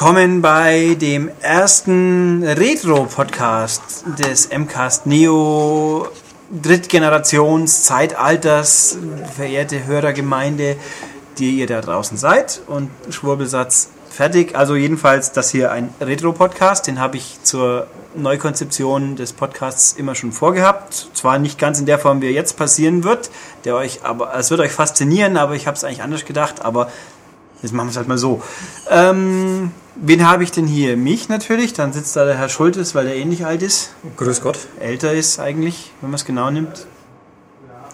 willkommen bei dem ersten Retro-Podcast des MCAST Neo Drittgenerations Zeitalters, verehrte Hörergemeinde, die ihr da draußen seid. Und Schwurbelsatz fertig. Also jedenfalls das hier ein Retro-Podcast, den habe ich zur Neukonzeption des Podcasts immer schon vorgehabt. Zwar nicht ganz in der Form, wie er jetzt passieren wird, der euch aber es wird euch faszinieren, aber ich habe es eigentlich anders gedacht, aber Jetzt machen wir es halt mal so. Ähm, wen habe ich denn hier? Mich natürlich. Dann sitzt da der Herr Schultes, weil der ähnlich alt ist. Grüß Gott. Älter ist eigentlich, wenn man es genau nimmt.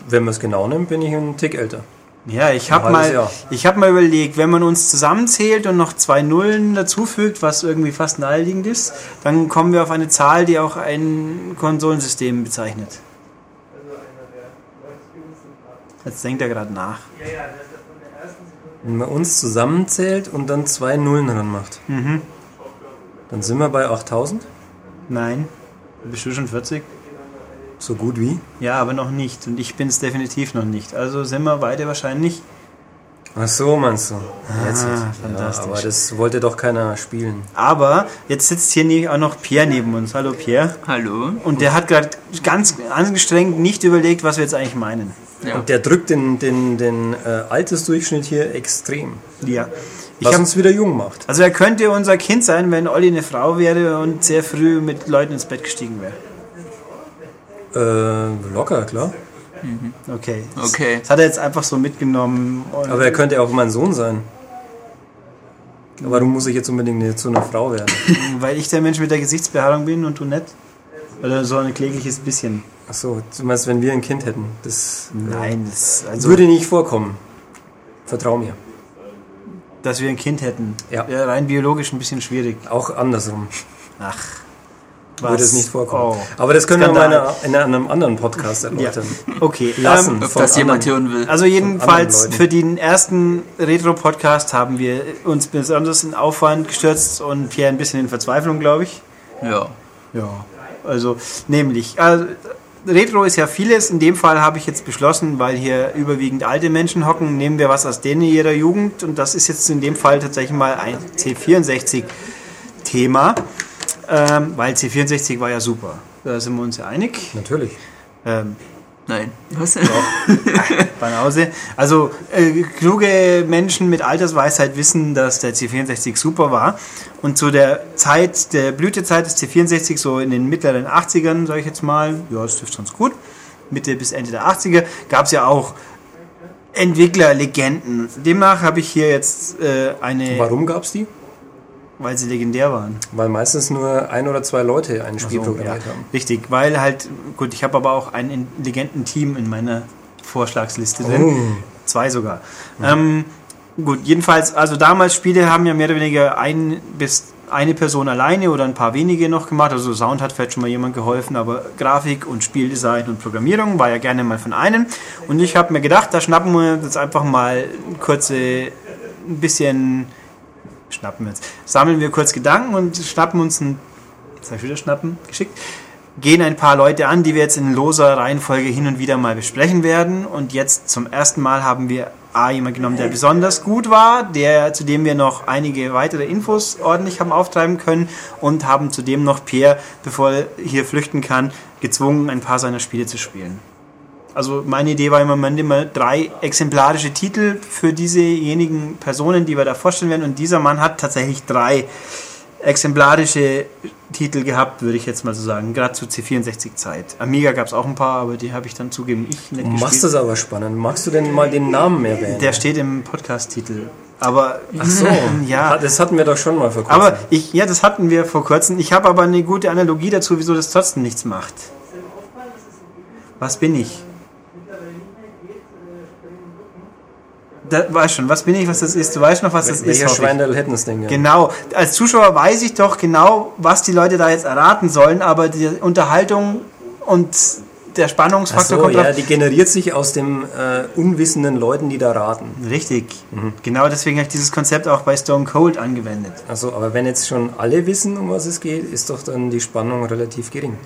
Wenn man es genau nimmt, bin ich ein Tick älter. Ja, ich habe mal, ich hab mal überlegt, wenn man uns zusammenzählt und noch zwei Nullen dazufügt, was irgendwie fast naheliegend ist, dann kommen wir auf eine Zahl, die auch ein Konsolensystem bezeichnet. Jetzt denkt er gerade nach. Ja, ja, wenn man uns zusammenzählt und dann zwei Nullen dran macht, mhm. dann sind wir bei 8000? Nein. Bist du schon 40? So gut wie? Ja, aber noch nicht. Und ich bin es definitiv noch nicht. Also sind wir beide wahrscheinlich. Ach so, meinst du? Ah, jetzt fantastisch. Ja, aber das wollte doch keiner spielen. Aber jetzt sitzt hier auch noch Pierre neben uns. Hallo Pierre. Hallo. Und der hat gerade ganz angestrengt nicht überlegt, was wir jetzt eigentlich meinen. Ja. Und der drückt den, den, den äh, Altersdurchschnitt hier extrem. Ja. Ich was uns wieder jung macht. Also er könnte unser Kind sein, wenn Olli eine Frau wäre und sehr früh mit Leuten ins Bett gestiegen wäre. Äh, locker, klar. Mhm. Okay. okay. Das hat er jetzt einfach so mitgenommen. Aber er könnte auch mein Sohn sein. Warum muss ich jetzt unbedingt zu einer Frau werden? Weil ich der Mensch mit der Gesichtsbehaarung bin und du nicht? Oder so ein klägliches bisschen. Achso, du meinst, wenn wir ein Kind hätten? Das Nein, das also würde nicht vorkommen. Vertrau mir. Dass wir ein Kind hätten. Ja. ja rein biologisch ein bisschen schwierig. Auch andersrum. Ach. Was? Würde es nicht vorkommen. Oh. Aber das können Skandal. wir mal in einem anderen Podcast erläutern. Ja. Okay. Lassen, ähm, das jemand hören will. Also jedenfalls für den ersten Retro-Podcast haben wir uns besonders in Aufwand gestürzt und Pierre ein bisschen in Verzweiflung, glaube ich. Ja. Ja. Also nämlich, also, Retro ist ja vieles. In dem Fall habe ich jetzt beschlossen, weil hier überwiegend alte Menschen hocken, nehmen wir was aus denen ihrer Jugend. Und das ist jetzt in dem Fall tatsächlich mal ein C64-Thema. Ähm, weil C64 war ja super. Da sind wir uns ja einig. Natürlich. Ähm, Nein. Was? Banause. Also äh, kluge Menschen mit Altersweisheit wissen, dass der C64 super war. Und zu der Zeit, der Blütezeit des C64, so in den mittleren 80ern, sage ich jetzt mal, ja, das dürfte sonst gut, Mitte bis Ende der 80er, gab es ja auch Entwicklerlegenden. Demnach habe ich hier jetzt äh, eine... Warum gab es die? Weil sie legendär waren. Weil meistens nur ein oder zwei Leute ein Spiel so, programmiert ja. haben. Richtig, weil halt, gut, ich habe aber auch ein intelligenten Team in meiner Vorschlagsliste drin. Oh. Zwei sogar. Mhm. Ähm, gut, jedenfalls, also damals Spiele haben ja mehr oder weniger ein bis eine Person alleine oder ein paar wenige noch gemacht. Also Sound hat vielleicht schon mal jemand geholfen, aber Grafik und Spieldesign und Programmierung war ja gerne mal von einem. Und ich habe mir gedacht, da schnappen wir jetzt einfach mal kurze, ein bisschen schnappen jetzt. Sammeln wir kurz Gedanken und schnappen uns ein, jetzt ich wieder schnappen, geschickt, gehen ein paar Leute an, die wir jetzt in loser Reihenfolge hin und wieder mal besprechen werden. Und jetzt zum ersten Mal haben wir A, jemand genommen, der besonders gut war, der, zu dem wir noch einige weitere Infos ordentlich haben auftreiben können und haben zudem noch Pierre, bevor er hier flüchten kann, gezwungen, ein paar seiner Spiele zu spielen. Also meine Idee war immer, man nimmt drei exemplarische Titel für diesejenigen Personen, die wir da vorstellen werden. Und dieser Mann hat tatsächlich drei exemplarische Titel gehabt, würde ich jetzt mal so sagen. Gerade zu C64-Zeit. Amiga gab es auch ein paar, aber die habe ich dann zugeben ich nicht Du machst das aber spannend. Magst du denn mal den Namen erwähnen? Der steht im Podcast-Titel. Aber Ach so, ja. Das hatten wir doch schon mal vor kurzem. Aber ich, ja, das hatten wir vor kurzem. Ich habe aber eine gute Analogie dazu, wieso das trotzdem nichts macht. Was bin ich? Da, weißt schon, was bin ich, was das ist. Du weißt noch, was das Welcher ist. Welcher Schweindel hätten denn gerne? Genau. Als Zuschauer weiß ich doch genau, was die Leute da jetzt erraten sollen, aber die Unterhaltung und der Spannungsfaktor so, kommt ja, drauf. die generiert sich aus den äh, unwissenden Leuten, die da raten. Richtig. Genau deswegen habe ich dieses Konzept auch bei Stone Cold angewendet. Also, aber wenn jetzt schon alle wissen, um was es geht, ist doch dann die Spannung relativ gering.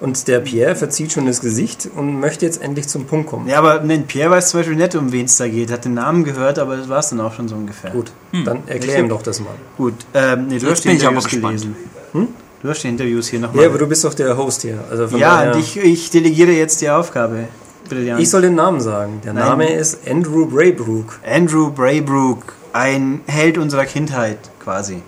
Und der Pierre verzieht schon das Gesicht und möchte jetzt endlich zum Punkt kommen. Ja, aber nein, Pierre weiß zum Beispiel nicht, um wen es da geht. Hat den Namen gehört, aber das war es dann auch schon so ungefähr. Gut, dann erklär ihm doch das mal. Gut. Ähm, nee, du Jetzt hast bin ich aber gelesen. Hm? Du hast die Interviews hier nochmal. Ja, aber du bist doch der Host hier. Also ja, daher- und ich, ich delegiere jetzt die Aufgabe. Jan. ich soll den Namen sagen. Der Nein. Name ist Andrew Braybrook. Andrew Braybrook, ein Held unserer Kindheit quasi.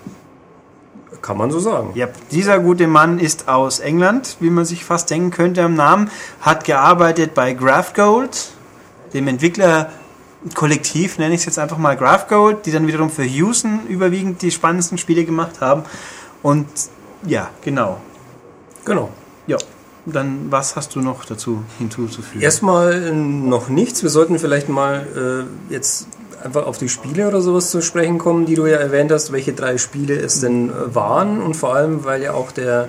Kann man so sagen. Ja, dieser gute Mann ist aus England, wie man sich fast denken könnte am Namen, hat gearbeitet bei GraphGold, dem Entwicklerkollektiv, nenne ich es jetzt einfach mal GraphGold, die dann wiederum für Houston überwiegend die spannendsten Spiele gemacht haben. Und ja, genau. Genau. Ja, dann was hast du noch dazu hinzuzufügen? Erstmal noch nichts. Wir sollten vielleicht mal äh, jetzt einfach auf die Spiele oder sowas zu sprechen kommen, die du ja erwähnt hast, welche drei Spiele es denn äh, waren und vor allem, weil ja auch der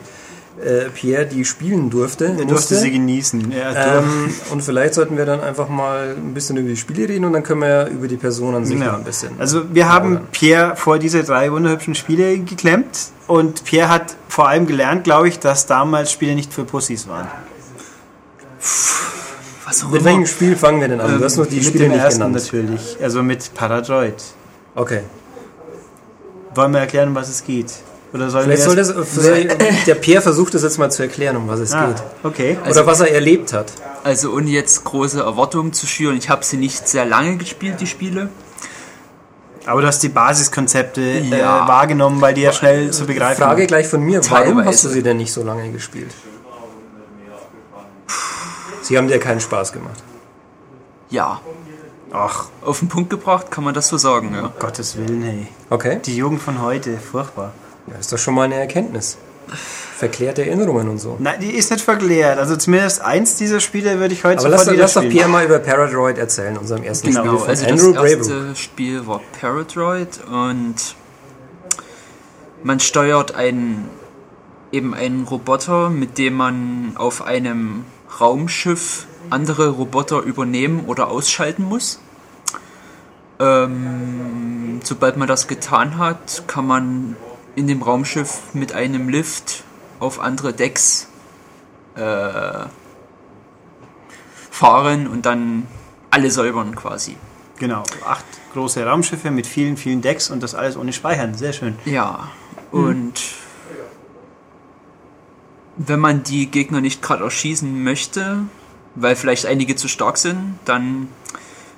äh, Pierre die spielen durfte. er durfte sie genießen. Ähm, und vielleicht sollten wir dann einfach mal ein bisschen über die Spiele reden und dann können wir ja über die Person an sich Ja. noch ein bisschen. Also wir haben plaudern. Pierre vor diese drei wunderhübschen Spiele geklemmt und Pierre hat vor allem gelernt, glaube ich, dass damals Spiele nicht für Pussys waren. Was auch Mit welchem Spiel fangen wir denn an? Du hast noch die Mit Spiele dem nicht ersten genannt. natürlich, also mit Paradroid. Okay. Wollen wir erklären, um was es geht? Oder sollen Vielleicht soll wir das, der Pierre versucht das jetzt mal zu erklären, um was es ah, geht. okay. Oder was er erlebt hat. Also ohne jetzt große Erwartungen zu schüren, ich habe sie nicht sehr lange gespielt, die Spiele. Aber du hast die Basiskonzepte äh, Ja. wahrgenommen, weil die ja schnell zu begreifen Frage gleich von mir, warum Teilweise. hast du sie denn nicht so lange gespielt? Sie haben dir keinen Spaß gemacht. Ja, Ach, auf den Punkt gebracht kann man das so sagen, ja. Gottes Willen, hey. Okay. Die Jugend von heute, furchtbar. Ja, ist doch schon mal eine Erkenntnis. Verklärte Erinnerungen und so. Nein, die ist nicht verklärt. Also zumindest eins dieser Spiele würde ich heute Aber lass, lass doch. Pierre mal über Paradroid erzählen, unserem ersten Genau, Spiel von Also Andrew das Braybrook. erste Spiel war Paradroid und man steuert einen eben einen Roboter, mit dem man auf einem Raumschiff andere Roboter übernehmen oder ausschalten muss. Ähm, sobald man das getan hat, kann man in dem Raumschiff mit einem Lift auf andere Decks äh, fahren und dann alle säubern quasi. Genau, acht große Raumschiffe mit vielen, vielen Decks und das alles ohne Speichern. Sehr schön. Ja, und wenn man die Gegner nicht gerade erschießen möchte, weil vielleicht einige zu stark sind, dann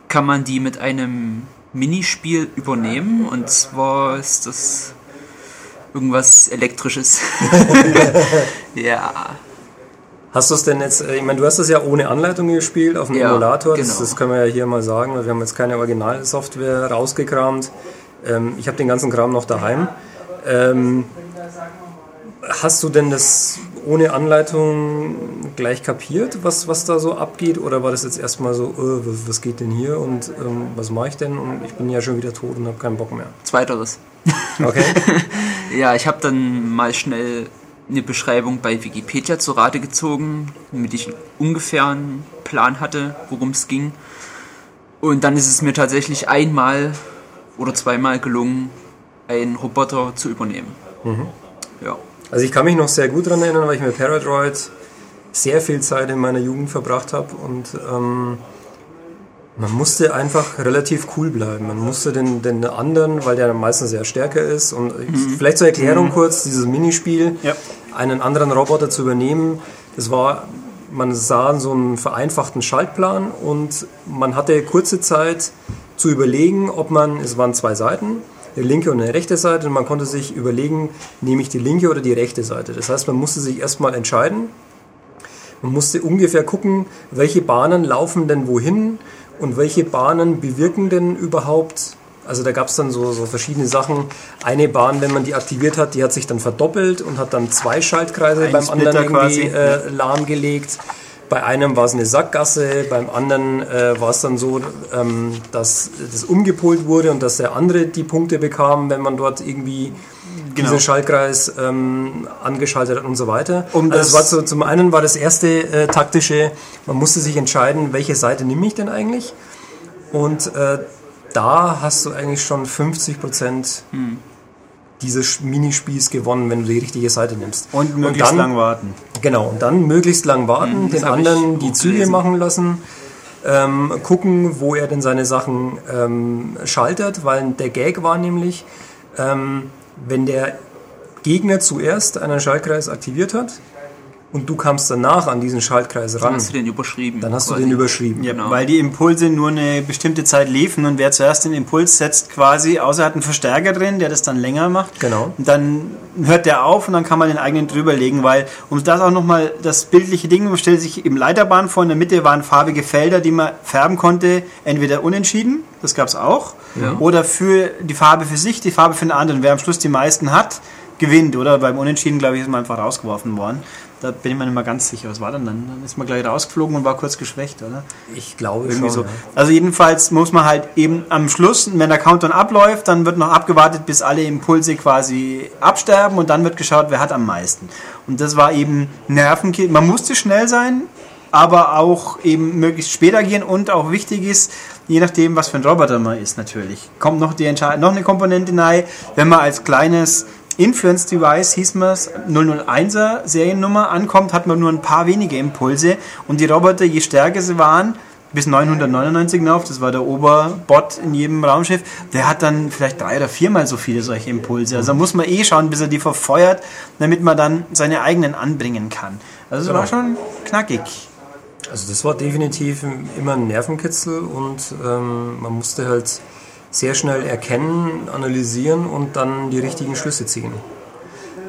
kann man die mit einem Minispiel übernehmen und zwar ist das irgendwas elektrisches. ja, Hast du es denn jetzt, äh, ich meine, du hast das ja ohne Anleitung gespielt auf dem Ja, Emulator, das, genau. das können wir ja hier mal sagen, weil wir haben jetzt keine Originalsoftware rausgekramt. Ähm, ich habe den ganzen Kram noch daheim. Ähm, hast du denn das ohne Anleitung gleich kapiert, was, was da so abgeht? Oder war das jetzt erstmal so, äh, was, geht denn hier und ähm, was mache ich denn? Und ich bin ja schon wieder tot und habe keinen Bock mehr. zweiteres. Okay? Ja, ich habe dann mal schnell eine Beschreibung bei Wikipedia zu Rate gezogen, damit ich ungefähr einen Plan hatte, worum es ging. Und dann ist es mir tatsächlich einmal oder zweimal gelungen, einen Roboter zu übernehmen. Ja. Also ich kann mich noch sehr gut daran erinnern, weil ich mit Paradroid sehr viel Zeit in meiner Jugend verbracht habe und ähm, man musste einfach relativ cool bleiben. Man musste den, den anderen, weil der meistens sehr stärker ist und vielleicht zur Erklärung kurz, dieses Minispiel, Ja. einen anderen Roboter zu übernehmen, das war, man sah so einen vereinfachten Schaltplan und man hatte kurze Zeit zu überlegen, ob man, es waren zwei Seiten, eine linke und eine rechte Seite und man konnte sich überlegen, nehme ich die linke oder die rechte Seite. Das heißt, man musste sich erstmal entscheiden. Man musste ungefähr gucken, welche Bahnen laufen denn wohin und welche Bahnen bewirken denn überhaupt. Also da gab es dann so, so verschiedene Sachen. Eine Bahn, wenn man die aktiviert hat, die hat sich dann verdoppelt und hat dann zwei Schaltkreise Ein beim Splitter anderen irgendwie quasi. äh, lahmgelegt. Bei einem war es eine Sackgasse, beim anderen äh, war es dann so, ähm, dass das umgepolt wurde und dass der andere die Punkte bekam, wenn man dort irgendwie Genau. diesen Schaltkreis ähm, angeschaltet hat und so weiter. Um also das- war so, zum einen war das erste äh, taktische, man musste sich entscheiden, welche Seite nehme ich denn eigentlich? Und äh, da hast du eigentlich schon 50 Prozent Hm. Dieses Minispiels gewonnen, wenn du die richtige Seite nimmst. Und möglichst dann, lang warten. Genau, und dann möglichst lang warten, den hab ich anderen die Züge gelesen. machen lassen, ähm, gucken, wo er denn seine Sachen ähm, schaltet, weil der Gag war nämlich, ähm, wenn der Gegner zuerst einen Schaltkreis aktiviert hat und du kamst danach an diesen Schaltkreis Dann ran, hast du den überschrieben. dann hast du quasi. den überschrieben. Ja, Genau. Weil die Impulse nur eine bestimmte Zeit liefen und wer zuerst den Impuls setzt, quasi, außer hat einen Verstärker drin, der das dann länger macht. Genau. Und dann hört der auf und dann kann man den eigenen drüberlegen, weil, um das auch nochmal, das bildliche Ding, man stellt sich im Leiterbahn vor, in der Mitte waren farbige Felder, die man färben konnte, entweder unentschieden, das gab's auch, Ja. oder für die Farbe für sich, die Farbe für den anderen. Wer am Schluss die meisten hat, gewinnt, oder? Beim Unentschieden, glaube ich, ist man einfach rausgeworfen worden. Da bin ich mir nicht mal ganz sicher, was war denn dann? Dann ist man gleich rausgeflogen und war kurz geschwächt, oder? Ich glaube Irgendwie schon. so. ja. Also jedenfalls muss man halt eben am Schluss, wenn der Countdown abläuft, dann wird noch abgewartet, bis alle Impulse quasi absterben und dann wird geschaut, wer hat am meisten. Und das war eben Nervenkit. Man musste schnell sein, aber auch eben möglichst spät agieren und auch wichtig ist, je nachdem, was für ein Roboter man ist natürlich, kommt noch die noch eine Komponente rein, wenn man als kleines Influence Device hieß man es, 001er Seriennummer ankommt, hat man nur ein paar wenige Impulse und die Roboter, je stärker sie waren, bis 999 hinauf, das war der Oberbot in jedem Raumschiff, der hat dann vielleicht drei oder viermal so viele solche Impulse. Also da muss man eh schauen, bis er die verfeuert, damit man dann seine eigenen anbringen kann. Also es war schon knackig. Also das war definitiv immer ein Nervenkitzel und ähm, man musste halt sehr schnell erkennen, analysieren und dann die richtigen Schlüsse ziehen.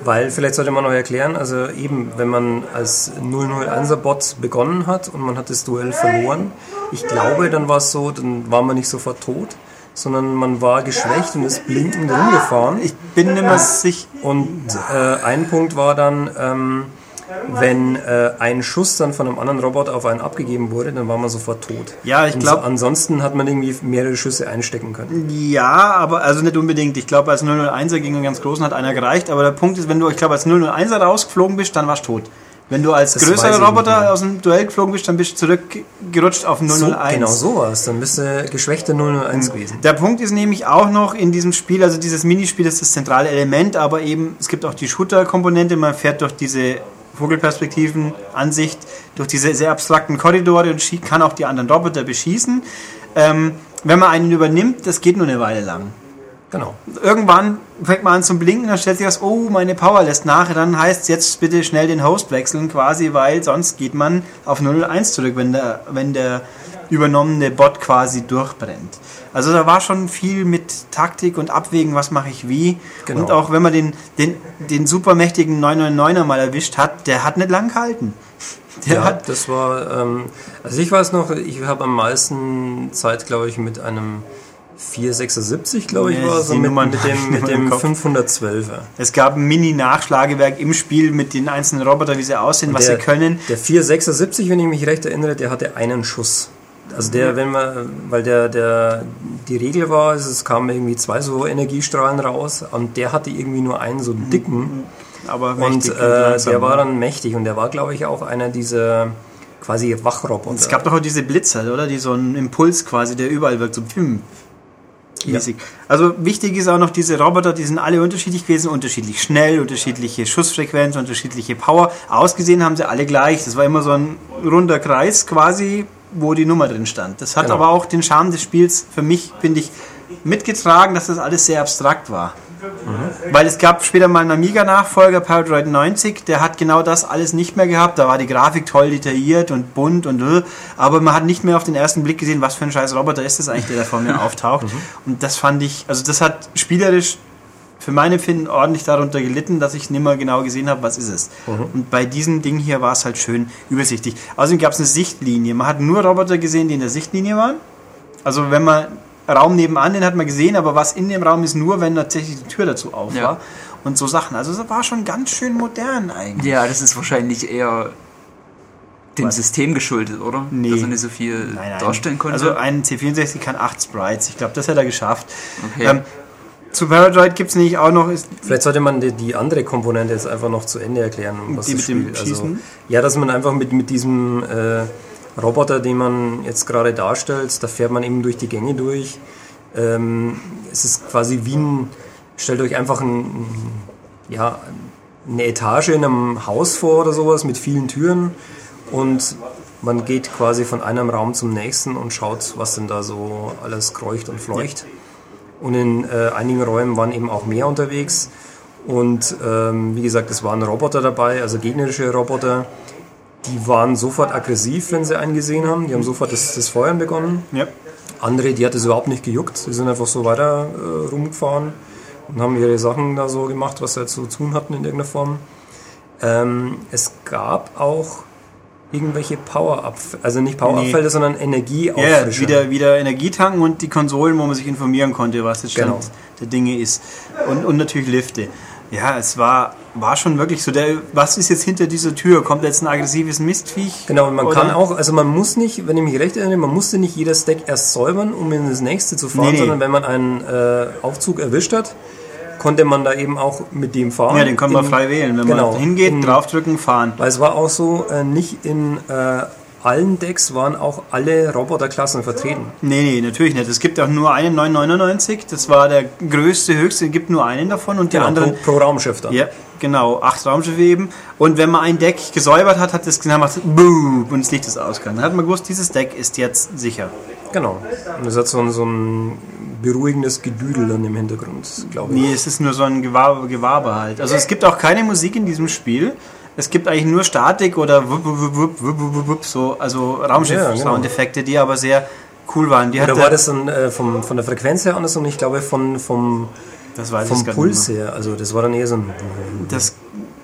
Weil, vielleicht sollte man noch erklären, also eben, wenn man als 001er Bot begonnen hat und man hat das Duell verloren, ich glaube, dann war es so, dann war man nicht sofort tot, sondern man war geschwächt und ist blinkend rumgefahren. Ich bin nicht mehr sicher. Und äh, ein Punkt war dann, ähm, wenn äh, ein Schuss dann von einem anderen Roboter auf einen abgegeben wurde, dann war man sofort tot. Ja, ich Und glaub- ansonsten hat man irgendwie mehrere Schüsse einstecken können. Ja, aber also nicht unbedingt. Ich glaube, als 001er gegen einen ganz großen hat einer gereicht. Aber der Punkt ist, wenn du, ich glaube, als 001er rausgeflogen bist, dann warst du tot. Wenn du als Das größerer Roboter aus dem Duell geflogen bist, dann bist du zurückgerutscht auf 001. So, genau so war es. Dann bist du geschwächter 001 gewesen. Der Punkt ist nämlich auch noch in diesem Spiel, also dieses Minispiel ist das zentrale Element, aber eben es gibt auch die Shooter-Komponente, man fährt durch diese Vogelperspektiven, Ansicht, durch diese sehr abstrakten Korridore und kann auch die anderen Roboter beschießen. Ähm, wenn man einen übernimmt, das geht nur eine Weile lang. Genau. Irgendwann fängt man an zu blinken, dann stellt sich das, oh, meine Power lässt nach, dann heißt es jetzt bitte schnell den Host wechseln quasi, weil sonst geht man auf 001 zurück, wenn der, wenn der übernommene Bot quasi durchbrennt. Also da war schon viel mit Taktik und Abwägen, was mache ich wie. Genau. Und auch wenn man den, den, den supermächtigen 999er mal erwischt hat, der hat nicht lang gehalten. Der Ja, hat, das war, ähm, also ich weiß noch, ich habe am meisten Zeit, glaube ich, mit einem 476, glaube ich, Nee, war so mit, Nummern mit dem, mit dem Kopf. 512er. es gab ein Mini-Nachschlagewerk im Spiel mit den einzelnen Robotern, wie sie aussehen, was der, sie können. Der 476, wenn ich mich recht erinnere, der hatte einen Schuss. Also der, wenn man, weil der, der, die Regel war, es kamen irgendwie zwei so Energiestrahlen raus und der hatte irgendwie nur einen so dicken Aber und mächtig äh, langsam. der war dann mächtig und der war, glaube ich, auch einer dieser quasi Wachroboter. Es gab doch auch diese Blitzer, oder? Die so einen Impuls quasi, der überall wirkt, so pim. Mäßig. Also wichtig ist auch noch, diese Roboter, die sind alle unterschiedlich gewesen, unterschiedlich schnell, unterschiedliche Schussfrequenz, unterschiedliche Power. Ausgesehen haben sie alle gleich. Das war immer so ein runder Kreis quasi, wo die Nummer drin stand. Das hat Genau. aber auch den Charme des Spiels für mich, finde ich, mitgetragen, dass das alles sehr abstrakt war. Weil es gab später mal einen Amiga-Nachfolger, Paradroid 90, der hat genau das alles nicht mehr gehabt. Da war die Grafik toll detailliert und bunt und äh, aber man hat nicht mehr auf den ersten Blick gesehen, was für ein scheiß Roboter ist das eigentlich, der da vor mir auftaucht. Und das fand ich, also das hat spielerisch für meine Empfinden ordentlich darunter gelitten, dass ich nicht mehr genau gesehen habe, was ist es. Und bei diesem Ding hier war es halt schön übersichtlich. Außerdem gab es eine Sichtlinie. Man hat nur Roboter gesehen, die in der Sichtlinie waren. Also wenn man Raum nebenan, den hat man gesehen, aber was in dem Raum ist nur, wenn tatsächlich die Tür dazu auf Ja. war. Und so Sachen. Also es war schon ganz schön modern eigentlich. Ja, das ist wahrscheinlich eher dem Was? System geschuldet, oder? Nee. Dass er nicht so viel Nein, nein. darstellen konnte. Also ein C64 kann 8 Sprites. Ich glaube, das hat er geschafft. Okay. Ähm, zu Paradroid gibt es nicht auch noch. Ist Vielleicht sollte man die, die andere Komponente jetzt einfach noch zu Ende erklären. Was Die das mit dem Spiel- Schießen? Also, ja, dass man einfach mit, mit diesem äh, Roboter, den man jetzt gerade darstellt, da fährt man eben durch die Gänge durch. Ähm, es ist quasi wie ein, stellt euch einfach ein, ein, ja, eine Etage in einem Haus vor oder sowas mit vielen Türen und man geht quasi von einem Raum zum nächsten und schaut, was denn da so alles kreucht und fleucht. Und in äh, einigen Räumen waren eben auch mehr unterwegs. Und ähm, wie gesagt, es waren Roboter dabei, also gegnerische Roboter. Die waren sofort aggressiv, wenn sie einen gesehen haben. Die haben sofort das, das Feuern begonnen. ja. Andere, die hat es überhaupt nicht gejuckt. Die sind einfach so weiter äh, rumgefahren und haben ihre Sachen da so gemacht, was sie halt so zu tun hatten in irgendeiner Form. Ähm, es gab auch irgendwelche Power-Up, also nicht Power-Abfälle, sondern Ja, Energieauffrischer. wieder, wieder Energietanken und die Konsolen, wo man sich informieren konnte, was der Stand Genau. der Dinge ist. Und, und natürlich Lifte. Ja, es war, war schon wirklich so, der, was ist jetzt hinter dieser Tür? Kommt jetzt ein aggressives Mistviech? Genau, und man Oder- kann auch, also man muss nicht, wenn ich mich recht erinnere, man musste nicht jedes Deck erst säubern, um in das nächste zu fahren, Nee, nee. sondern wenn man einen äh, Aufzug erwischt hat, konnte man da eben auch mit dem fahren. Ja, den kann man frei wählen. Wenn genau, man hingeht, in- draufdrücken, fahren. Weil es war auch so, äh, nicht in äh, allen Decks waren auch alle Roboterklassen vertreten. Nee, nee, natürlich nicht. Es gibt auch nur einen 999. Das war der größte, höchste. Es gibt nur einen davon und die Genau, anderen. pro, pro Raumschiff dann. Ja, genau. Acht Raumschiffe eben. Und wenn man ein Deck gesäubert hat, hat es gemacht, boom, und das Licht ist ausgegangen. Dann hat man gewusst, dieses Deck ist jetzt sicher. Genau. Und es hat so ein, so ein beruhigendes Gedüdel dann im Hintergrund, glaube ich. Nee, es ist nur so ein Gewabe, Gewabe halt. Also es gibt auch keine Musik in diesem Spiel. Es gibt eigentlich nur Statik oder wupp, wupp, wupp, wupp, wupp, wupp, wupp, so, also Raumschiff-Soundeffekte, die aber sehr cool waren. Die Oder der- war das dann äh, vom, von der Frequenz her anders und ich glaube von, vom, vom Puls her. Also das war dann eher so ein. Das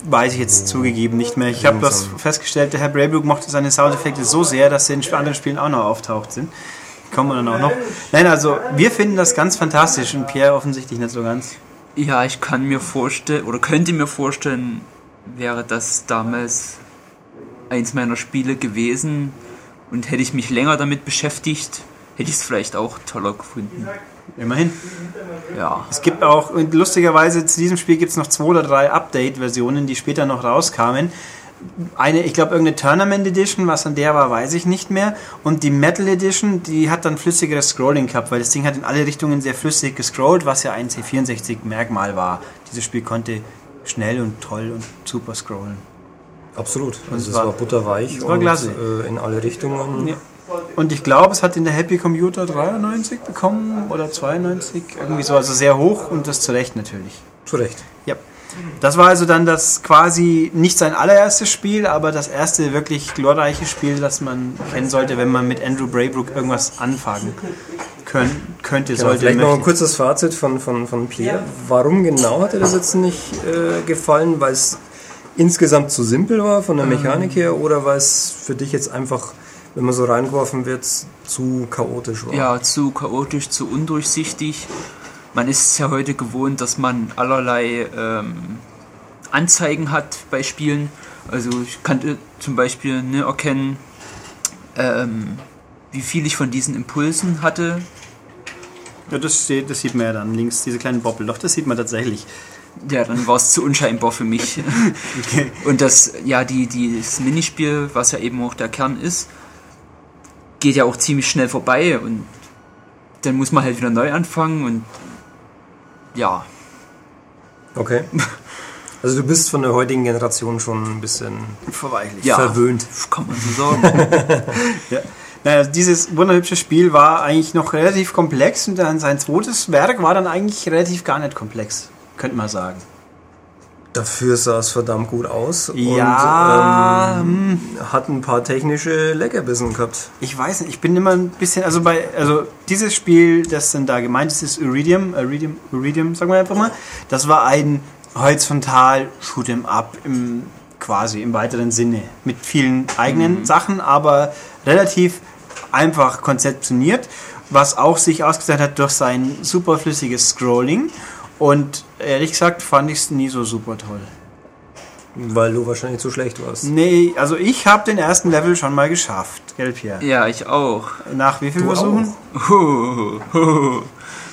weiß ich jetzt zugegeben nicht mehr. Ich habe das festgestellt, der Herr Braybrook mochte seine Soundeffekte so sehr, dass sie in anderen Spielen auch noch auftaucht sind. Kommen wir dann auch noch. Nein, also wir finden das ganz fantastisch und Pierre offensichtlich nicht so ganz. Ja, ich kann mir vorstellen, oder könnte mir vorstellen, wäre das damals eins meiner Spiele gewesen und hätte ich mich länger damit beschäftigt, hätte ich es vielleicht auch toller gefunden. Immerhin. Ja. Es gibt auch, und lustigerweise zu diesem Spiel gibt es noch zwei oder drei Update-Versionen, die später noch rauskamen. Eine, ich glaube, irgendeine Tournament Edition, was an der war, weiß ich nicht mehr. Und die Metal Edition, die hat dann flüssigeres Scrolling gehabt, weil das Ding hat in alle Richtungen sehr flüssig gescrollt, was ja ein C64-Merkmal war. Dieses Spiel konnte schnell und toll und super scrollen. Absolut. Also es war- war, butterweich war und äh, in alle Richtungen. Ja. Und ich glaube, es hat in der Happy Computer 93 bekommen oder 92, irgendwie so, also sehr hoch und das zu Recht natürlich. Zu Recht. Ja. Das war also dann das quasi nicht sein allererstes Spiel, aber das erste wirklich glorreiche Spiel, das man kennen sollte, wenn man mit Andrew Braybrook irgendwas anfangen können, könnte, Genau, sollte, vielleicht noch ein möchte. kurzes Fazit von, von, von Pierre. Warum genau hat dir das jetzt nicht äh, gefallen? Weil es insgesamt zu simpel war von der Ähm. Mechanik her oder weil es für dich jetzt einfach, wenn man so reingeworfen wird, zu chaotisch war? Ja, zu chaotisch, zu undurchsichtig. Man ist es ja heute gewohnt, dass man allerlei ähm, Anzeigen hat bei Spielen. Also ich kannte zum Beispiel ne, erkennen, ähm, wie viel ich von diesen Impulsen hatte. Ja, das, steht- das sieht man ja dann links, diese kleinen Boppel. Doch, das sieht man tatsächlich. Ja, dann war es zu unscheinbar für mich. Okay. Und das, ja, die, die, das Minispiel, was ja eben auch der Kern ist, geht ja auch ziemlich schnell vorbei und dann muss man halt wieder neu anfangen und ja, Okay. Also du bist von der heutigen Generation schon ein bisschen Verweichlich. Ja. verwöhnt. kann man so sagen. Ja. Naja, dieses wunderhübsche Spiel war eigentlich noch relativ komplex und dann sein zweites Werk war dann eigentlich relativ gar nicht komplex, könnte man sagen. Dafür sah es verdammt gut aus Ja, hm. und ähm, hat ein paar technische Leckerbissen gehabt. Ich weiß nicht, ich bin immer ein bisschen, also bei, also dieses Spiel, das dann da gemeint ist, ist Iridium, Iridium, Iridium, sagen wir einfach mal, das war ein horizontal Shoot'em Up im quasi im weiteren Sinne mit vielen eigenen Sachen, aber relativ einfach konzeptioniert, was auch sich ausgezeichnet hat durch sein superflüssiges Scrolling und ehrlich gesagt fand ich es nie so super toll. Weil du wahrscheinlich zu schlecht warst. Nee, also ich habe den ersten Level schon mal geschafft, gell Pierre? ja, ich auch. Nach wie vielen Du Versuchen? Huhu, huhu.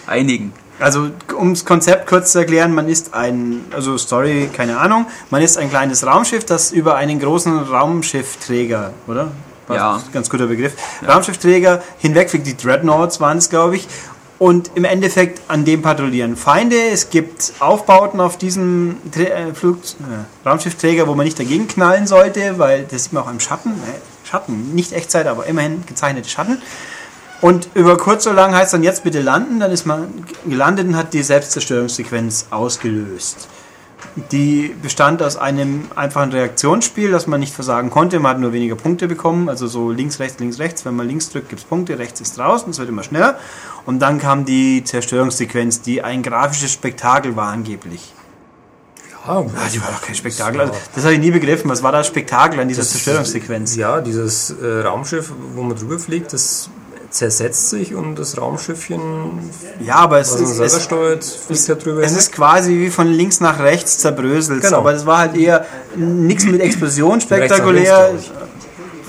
Einigen. Also, um das Konzept kurz zu erklären, man ist ein, also Story, keine Ahnung, man ist ein kleines Raumschiff, das über einen großen Raumschiffträger, oder? War Ja. Ganz guter Begriff. Raumschiffträger hinwegfliegt, die Dreadnoughts waren es, glaube ich. Und im Endeffekt an dem patrouillieren Feinde. Es gibt Aufbauten auf diesem Trä- äh, Flug, äh, Raumschiffträger, wo man nicht dagegen knallen sollte, weil das sieht man auch im Schatten. Äh, Schatten, nicht Echtzeit, aber immerhin gezeichnete Schatten. Und über kurz oder lang heißt dann jetzt bitte landen, dann ist man gelandet und hat die Selbstzerstörungssequenz ausgelöst. Die bestand aus einem einfachen Reaktionsspiel, das man nicht versagen konnte. Man hat nur weniger Punkte bekommen, also so links, rechts, links, rechts. Wenn man links drückt, gibt es Punkte, rechts ist draußen, es wird immer schneller. Und dann kam die Zerstörungssequenz, die ein grafisches Spektakel war angeblich. Ja, Ah, die war doch kein Spektakel. Also, das habe ich nie begriffen. Was war das Spektakel an dieser Das- Zerstörungssequenz? Ja, dieses äh, Raumschiff, wo man drüber fliegt, das zersetzt sich und das Raumschiffchen, Ja, aber es ist, selber es, steuert, fliegt da drüber. Es ist quasi wie von links nach rechts zerbröselt. Genau. Aber das war halt eher nichts mit Explosion spektakulär.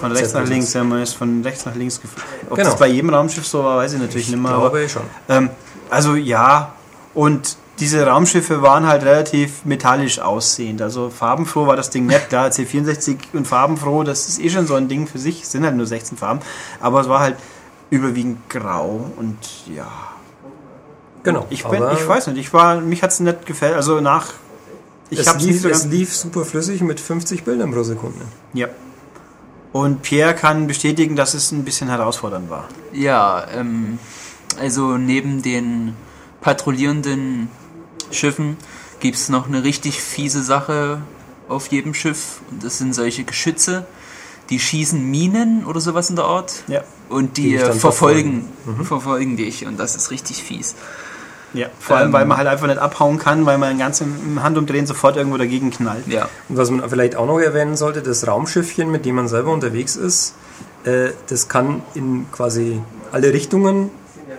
Von rechts nach links, ja, man ist von rechts nach links geflogen. Ob Genau. das bei jedem Raumschiff so war, weiß ich natürlich nicht mehr. Aber, glaube ich schon. ähm, also ja, und diese Raumschiffe waren halt relativ metallisch aussehend. Also farbenfroh war das Ding nicht. Klar, C64 und farbenfroh, das ist eh schon so ein Ding für sich. Es sind halt nur 16 Farben. Aber es war halt überwiegend grau und ja. Genau. Ich, bin, ich weiß nicht, ich war, mich hat es nicht gefällt. Also nach. Ich es, hab's nicht lief, so es lief super flüssig mit 50 Bildern pro Sekunde. Ja. Und Pierre kann bestätigen, dass es ein bisschen herausfordernd war. Ja, ähm, also neben den patrouillierenden Schiffen gibt es noch eine richtig fiese Sache auf jedem Schiff. Und das sind solche Geschütze, die schießen Minen oder sowas in der Art. Ja. Und die, Die dich äh, dann verfolgen, verfolgen dich. Und das ist richtig fies. Ja. Vor allem, Ähm, weil man halt einfach nicht abhauen kann, weil man ganz im Handumdrehen sofort irgendwo dagegen knallt. Ja. Und was man vielleicht auch noch erwähnen sollte, das Raumschiffchen, mit dem man selber unterwegs ist, äh, das kann in quasi alle Richtungen,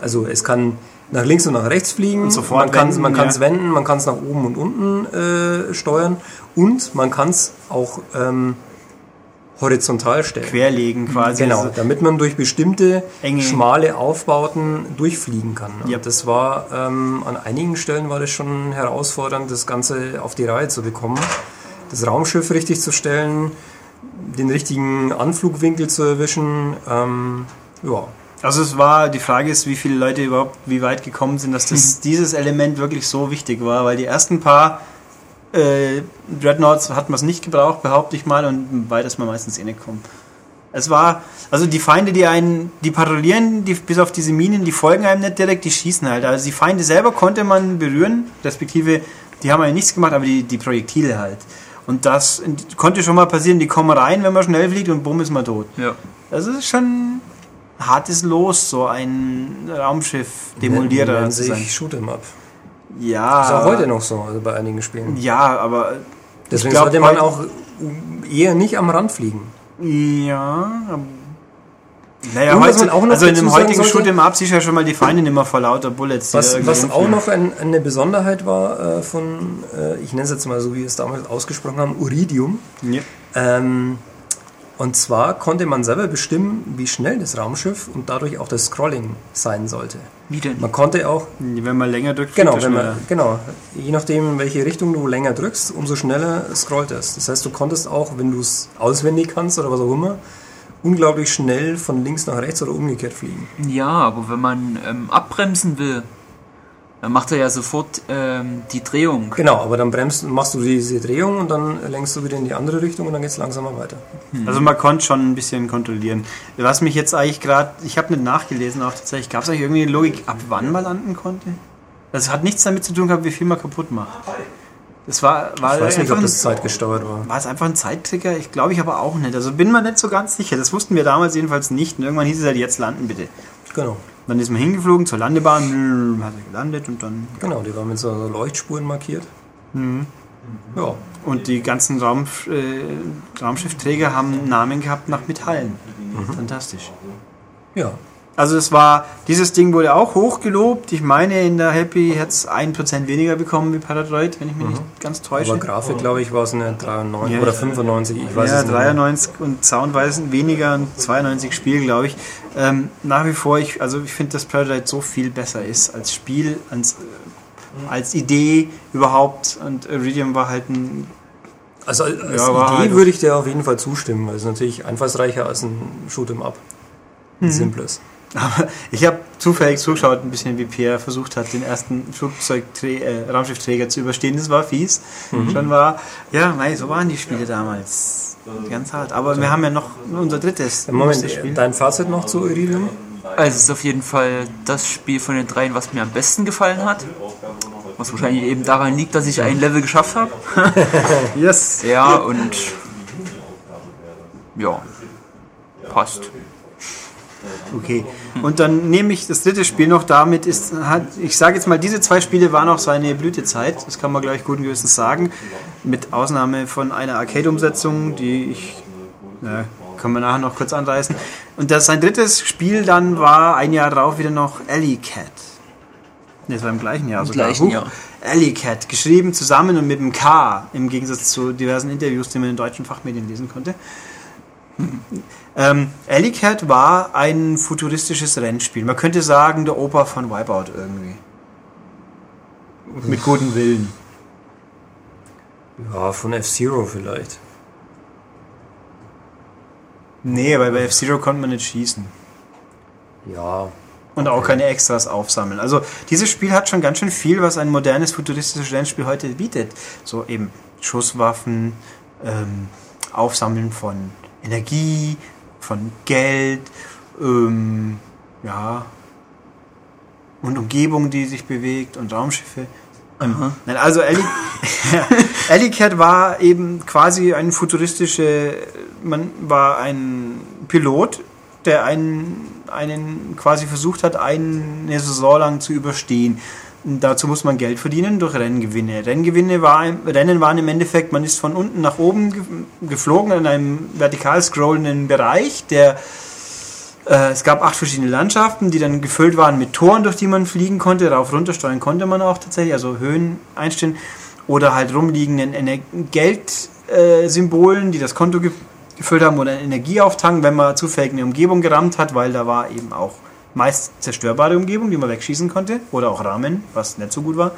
also es kann nach links und nach rechts fliegen, Und sofort man kann wenden, man kann es ja. wenden, man kann es nach oben und unten äh, steuern und man kann es auch ähm, horizontal stellen. Querlegen quasi. Genau, Also, damit man durch bestimmte Enge- schmale Aufbauten durchfliegen kann. Ja. Und das war ähm, an einigen Stellen war das schon herausfordernd, das Ganze auf die Reihe zu bekommen. Das Raumschiff richtig zu stellen, den richtigen Anflugwinkel zu erwischen. Ähm, ja, also es war, die Frage ist, wie viele Leute überhaupt wie weit gekommen sind, dass das, dieses Element wirklich so wichtig war, weil die ersten paar äh, Dreadnoughts hat man es nicht gebraucht, behaupte ich mal, und weit ist man meistens eh nicht gekommen. Es war, also die Feinde, die einen, die patrouillieren, die, bis auf diese Minen, die folgen einem nicht direkt, die schießen halt. Also die Feinde selber konnte man berühren, respektive, die haben ja nichts gemacht, aber die, die Projektile halt. Und das konnte schon mal passieren, die kommen rein, wenn man schnell fliegt und bumm ist man tot. Ja. Das ist schon hartes Los, so ein Raumschiff-Demolierer nennen zu sein. sich Shoot'em Up. Ja. Ist auch heute noch so, also bei einigen Spielen. Ja, aber. Deswegen glaub, sollte man auch eher nicht am Rand fliegen. Ja. aber- Naja, Und heute, auch noch also in dem heutigen Shoot'em Up siehst ja schon mal die Feinde nicht mehr vor lauter Bullets. Was, was auch noch ein, eine Besonderheit war äh, von, äh, ich nenne es jetzt mal so, wie wir es damals ausgesprochen haben, Uridium. Ja. Ähm, und zwar konnte man selber bestimmen, wie schnell das Raumschiff und dadurch auch das Scrolling sein sollte. Wie denn? Man konnte auch, Wenn man länger drückt, genau, wenn schneller. man, genau, je nachdem, in welche Richtung du länger drückst, umso schneller scrollt es. Das heißt, du konntest auch, wenn du es auswendig kannst oder was auch immer, unglaublich schnell von links nach rechts oder umgekehrt fliegen. Ja, aber wenn man ähm, abbremsen will, dann macht er ja sofort ähm, die Drehung. Genau, aber dann bremst, machst du diese Drehung und dann lenkst du wieder in die andere Richtung und dann geht es langsamer weiter. Also man konnte schon ein bisschen kontrollieren. Was mich jetzt eigentlich gerade, ich habe nicht nachgelesen, auch tatsächlich, gab es eigentlich irgendwie eine Logik, ab wann man landen konnte? Das hat nichts damit zu tun gehabt, wie viel man kaputt macht. Das war, war Ich weiß nicht, ob das zeitgesteuert war. War es einfach ein Zeittrigger? Ich glaube ich aber auch nicht. Also bin mir nicht so ganz sicher. Das wussten wir damals jedenfalls nicht. Und irgendwann hieß es halt, jetzt landen bitte. Genau. Dann ist man hingeflogen zur Landebahn, hat er gelandet und dann. Genau, die war mit so Leuchtspuren markiert. Mhm. Ja, Und die ganzen Raum, äh, Raumschiffträger haben Namen gehabt nach Metallen. Fantastisch. ja. Also es war, dieses Ding wurde auch hochgelobt. Ich meine, in der Happy hat es 1% weniger bekommen wie Paradroid, wenn ich mich nicht ganz täusche. Aber Grafik, glaube ich, war es eine 93 Ja, oder ich- 95, ich weiß ja, es nicht. mehr. 93 und Soundweisen weniger und 92 Spiel, glaube ich. Ähm, nach wie vor, ich, also ich finde, dass Paradise so viel besser ist als Spiel, als, als Idee überhaupt. Und Iridium war halt ein. Also als Ja, war Idee halt- würde ich dir auf jeden Fall zustimmen, weil es ist natürlich einfallsreicher als ein Shoot'em Up. Ein Mhm. simples. Aber ich habe zufällig zugeschaut, ein bisschen wie Pierre versucht hat, den ersten äh, Raumschiffträger zu überstehen. Das war fies. Schon war. Ja, mei, so waren die Spiele damals. Ganz hart. Aber wir haben ja noch unser drittes Moment, nächstes Spiel. dein Fazit noch zu Iridium? Also es ist auf jeden Fall das Spiel von den dreien, was mir am besten gefallen hat. Was wahrscheinlich eben daran liegt, dass ich ein Level geschafft habe. Yes. Ja, und ja, passt. Okay. Und dann nehme ich das dritte Spiel noch damit ist, hat, ich sage jetzt mal, diese zwei Spiele waren auch seine Blütezeit, das kann man gleich guten Gewissens sagen, mit Ausnahme von einer Arcade-Umsetzung, die ich, ja, können wir nachher noch kurz anreißen. Und das, sein drittes Spiel dann war ein Jahr darauf wieder noch Alley Cat. Ne, das war im gleichen Jahr Im sogar. gleichen Huch. Jahr. Alley Cat, geschrieben zusammen und mit dem K, im Gegensatz zu diversen Interviews, die man in deutschen Fachmedien lesen konnte. Ähm, Alley Cat war ein futuristisches Rennspiel. Man könnte sagen, der Opa von Wipeout irgendwie. Mit gutem Willen. Ja, von F-Zero vielleicht. Nee, weil bei F-Zero konnte man nicht schießen. Ja, Und auch keine Extras aufsammeln. Also dieses Spiel hat schon ganz schön viel, was ein modernes futuristisches Rennspiel heute bietet. So eben Schusswaffen, ähm, Aufsammeln von Energie, von Geld, ähm, ja, und Umgebung, die sich bewegt und Raumschiffe. Nein, also Alley, Alley Cat war eben quasi ein futuristische, man war ein Pilot, der einen, einen quasi versucht hat, eine Saison lang zu überstehen. Dazu muss man Geld verdienen durch Renngewinne. Renngewinne war, Rennen waren im Endeffekt, man ist von unten nach oben ge- geflogen in einem vertikal scrollenden Bereich, der äh, es gab acht verschiedene Landschaften, die dann gefüllt waren mit Toren, durch die man fliegen konnte. Rauf runtersteuern konnte man auch tatsächlich, also Höhen einstellen. Oder halt rumliegenden Geldsymbolen, die das Konto ge gefüllt haben oder Energieauftank, wenn man zufällig eine Umgebung gerammt hat, weil da war eben auch meist zerstörbare Umgebung, die man wegschießen konnte. Oder auch Rahmen, was nicht so gut war.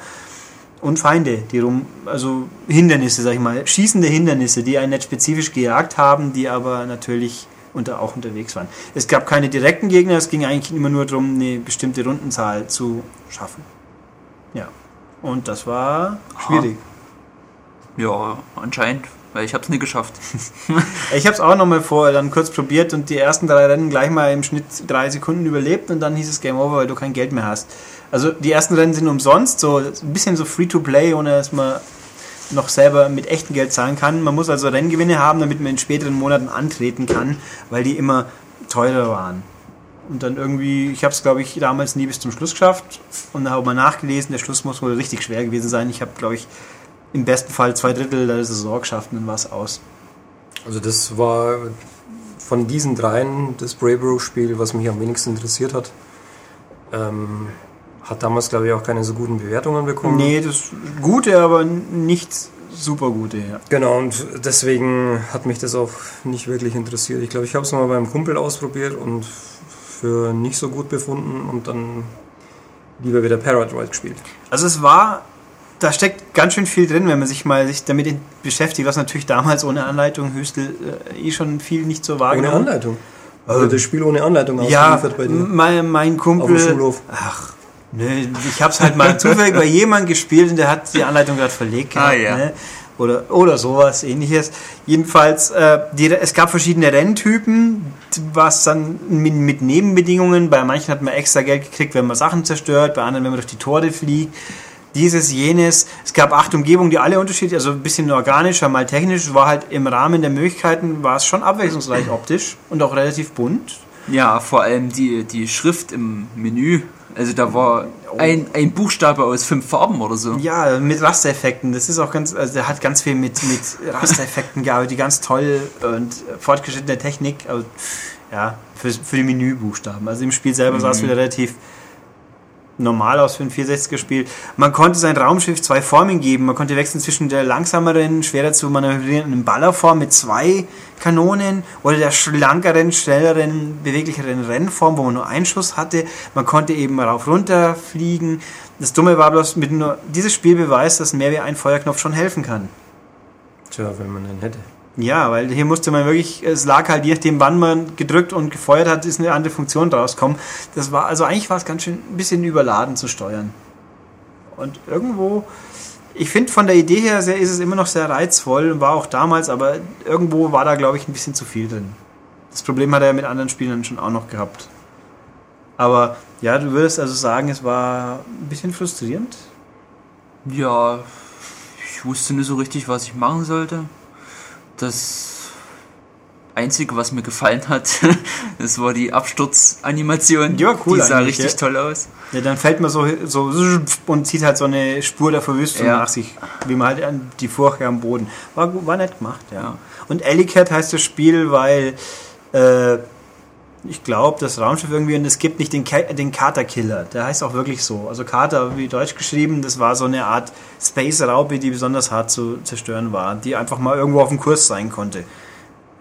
Und Feinde, die rum, also Hindernisse, sag ich mal, schießende Hindernisse, die einen nicht spezifisch gejagt haben, die aber natürlich unter, auch unterwegs waren. Es gab keine direkten Gegner, es ging eigentlich immer nur darum, eine bestimmte Rundenzahl zu schaffen. Ja. Und das war schwierig. Ja, anscheinend, weil ich habe es nie geschafft. Ich habe es auch nochmal vor, dann kurz probiert und die ersten drei Rennen gleich mal im Schnitt drei Sekunden überlebt und dann hieß es Game Over, weil du kein Geld mehr hast. Also die ersten Rennen sind umsonst, so ein bisschen so Free-to-Play, ohne dass man noch selber mit echtem Geld zahlen kann. Man muss also Renngewinne haben, damit man in späteren Monaten antreten kann, weil die immer teurer waren. Und dann irgendwie, ich habe es glaube ich damals nie bis zum Schluss geschafft und habe mal nachgelesen, der Schluss muss wohl richtig schwer gewesen sein. Ich habe glaube ich im besten Fall zwei Drittel der Saison geschafft und dann war es aus. also das war von diesen dreien das Braybro-Spiel, was mich am wenigsten interessiert hat. Ähm, hat damals, glaube ich, auch keine so guten Bewertungen bekommen. Nee, das Gute, aber nicht super gute, ja. Genau, und deswegen hat mich das auch nicht wirklich interessiert. Ich glaube, ich habe es mal beim Kumpel ausprobiert und für nicht so gut befunden und dann lieber wieder Paradroid gespielt. Also es war, da steckt ganz schön viel drin, wenn man sich mal sich damit beschäftigt, was natürlich damals ohne Anleitung Hüstel äh, eh schon viel nicht so Ohne wahrgenommen. Anleitung. Also das Spiel ohne Anleitung Ja, ausgeliefert bei dir. mein, mein Kumpel. Auf dem Schulhof. Ach, ne, ich hab's halt mal zufällig bei jemandem gespielt und der hat die Anleitung gerade verlegt. Ah, ja. ne? Oder, oder sowas ähnliches. Jedenfalls, äh, die, es gab verschiedene Renntypen, was dann mit, mit Nebenbedingungen, bei manchen hat man extra Geld gekriegt, wenn man Sachen zerstört, bei anderen, wenn man durch die Tore fliegt. Dieses, jenes. Es gab acht Umgebungen, die alle unterschiedlich, also ein bisschen organischer, mal technisch, war halt im Rahmen der Möglichkeiten, war es schon abwechslungsreich optisch und auch relativ bunt. Ja, vor allem die, die Schrift im Menü. Also da war ein, ein Buchstabe aus fünf Farben oder so. Ja, mit Rastereffekten. Das ist auch ganz, also der hat ganz viel mit, mit Rastereffekten gearbeitet, die ganz toll und fortgeschrittene Technik. Also, ja, für, für die Menübuchstaben. Also im Spiel selber sah es wieder relativ normal aus für ein 64er-Spiel. Man konnte sein Raumschiff zwei Formen geben. Man konnte wechseln zwischen der langsameren, schwerer zu manövrierenden Ballerform mit zwei Kanonen oder der schlankeren, schnelleren, beweglicheren Rennform, wo man nur einen Schuss hatte. Man konnte eben rauf runter fliegen. Das Dumme war bloß, mit nur dieses Spiel beweist, dass mehr wie ein Feuerknopf schon helfen kann. Tja, wenn man den hätte. Ja, weil hier musste man wirklich, es lag halt je nachdem, wann man gedrückt und gefeuert hat, ist eine andere Funktion draus kommen. Das war, also eigentlich war es ganz schön ein bisschen überladen zu steuern. Und irgendwo, ich finde von der Idee her sehr, ist es immer noch sehr reizvoll und war auch damals, aber irgendwo war da, glaube ich, ein bisschen zu viel drin. Das Problem hat er ja mit anderen Spielern schon auch noch gehabt. Aber ja, du würdest also sagen, es war ein bisschen frustrierend. Ja, ich wusste nicht so richtig, was ich machen sollte. Das Einzige, was mir gefallen hat, das war die Absturzanimation. Ja, cool Die sah richtig ja. toll aus. Ja, dann fällt man so, so und zieht halt so eine Spur der Verwüstung Ja. nach sich, wie man halt an die Furche am Boden. War, war nett gemacht, ja. Und Ellicat heißt das Spiel, weil äh, ich glaube, das Raumschiff irgendwie, und es gibt nicht den, Ka- den Katerkiller, der heißt auch wirklich so. Also Kater, wie deutsch geschrieben, das war so eine Art Space-Raupe, die besonders hart zu zerstören war, die einfach mal irgendwo auf dem Kurs sein konnte.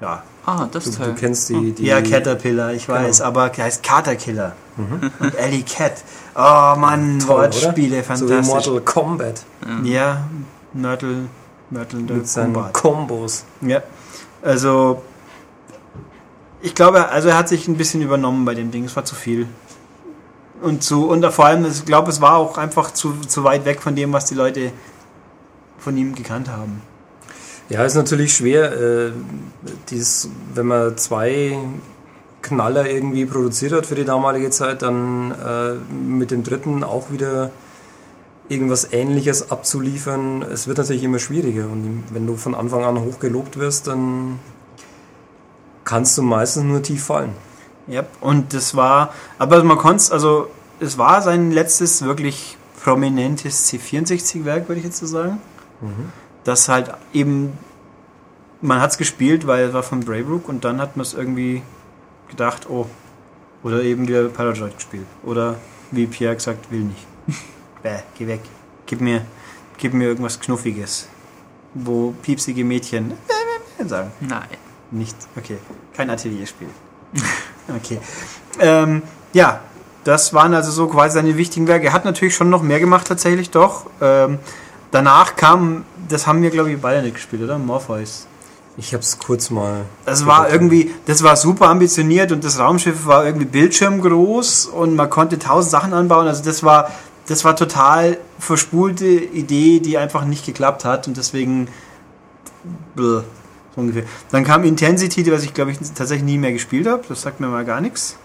Ja, Ah, das Du, ist du kennst die, die ja, Caterpillar, ich weiß, Genau. aber der heißt Katerkiller. Und Ellie Cat. Oh Mann, Toll, Wortspiele, oder? So fantastisch. wie Mortal Kombat ja, Mörtel, Mörtel der mit seinen Kombat. Kombos. Ja, also ich glaube, also er hat sich ein bisschen übernommen bei dem Ding, es war zu viel. Und zu und vor allem, ich glaube, es war auch einfach zu, zu weit weg von dem, was die Leute von ihm gekannt haben. Ja, ist natürlich schwer, äh, dies, wenn man zwei Knaller irgendwie produziert hat für die damalige Zeit, dann äh, mit dem dritten auch wieder irgendwas Ähnliches abzuliefern. Es wird natürlich immer schwieriger und wenn du von Anfang an hoch gelobt wirst, dann kannst du meistens nur tief fallen. Ja, und das war, aber man konnte es, also es war sein letztes wirklich prominentes C64-Werk, würde ich jetzt so sagen. Das halt eben, man hat es gespielt, weil es war von Braybrook und dann hat man es irgendwie gedacht, oh, oder eben wieder Parajoid gespielt. Oder wie Pierre gesagt, will nicht. Bäh, geh weg. Gib mir, gib mir irgendwas Knuffiges. Wo piepsige Mädchen sagen. Nein. Nicht, okay. Kein Atelierspiel. okay. Ähm, ja, das waren also so quasi seine wichtigen Werke. Er hat natürlich schon noch mehr gemacht, tatsächlich doch. Ähm, danach kam, das haben wir, glaube ich, beide nicht gespielt, oder? Morpheus. Ich habe es kurz mal. Das war irgendwie, das war super ambitioniert und das Raumschiff war irgendwie bildschirmgroß und man konnte tausend Sachen anbauen. Also das war, das war total verspulte Idee, die einfach nicht geklappt hat und deswegen bläh, ungefähr. Dann kam Intensity, was ich glaube ich tatsächlich nie mehr gespielt habe. Das sagt mir mal gar nichts.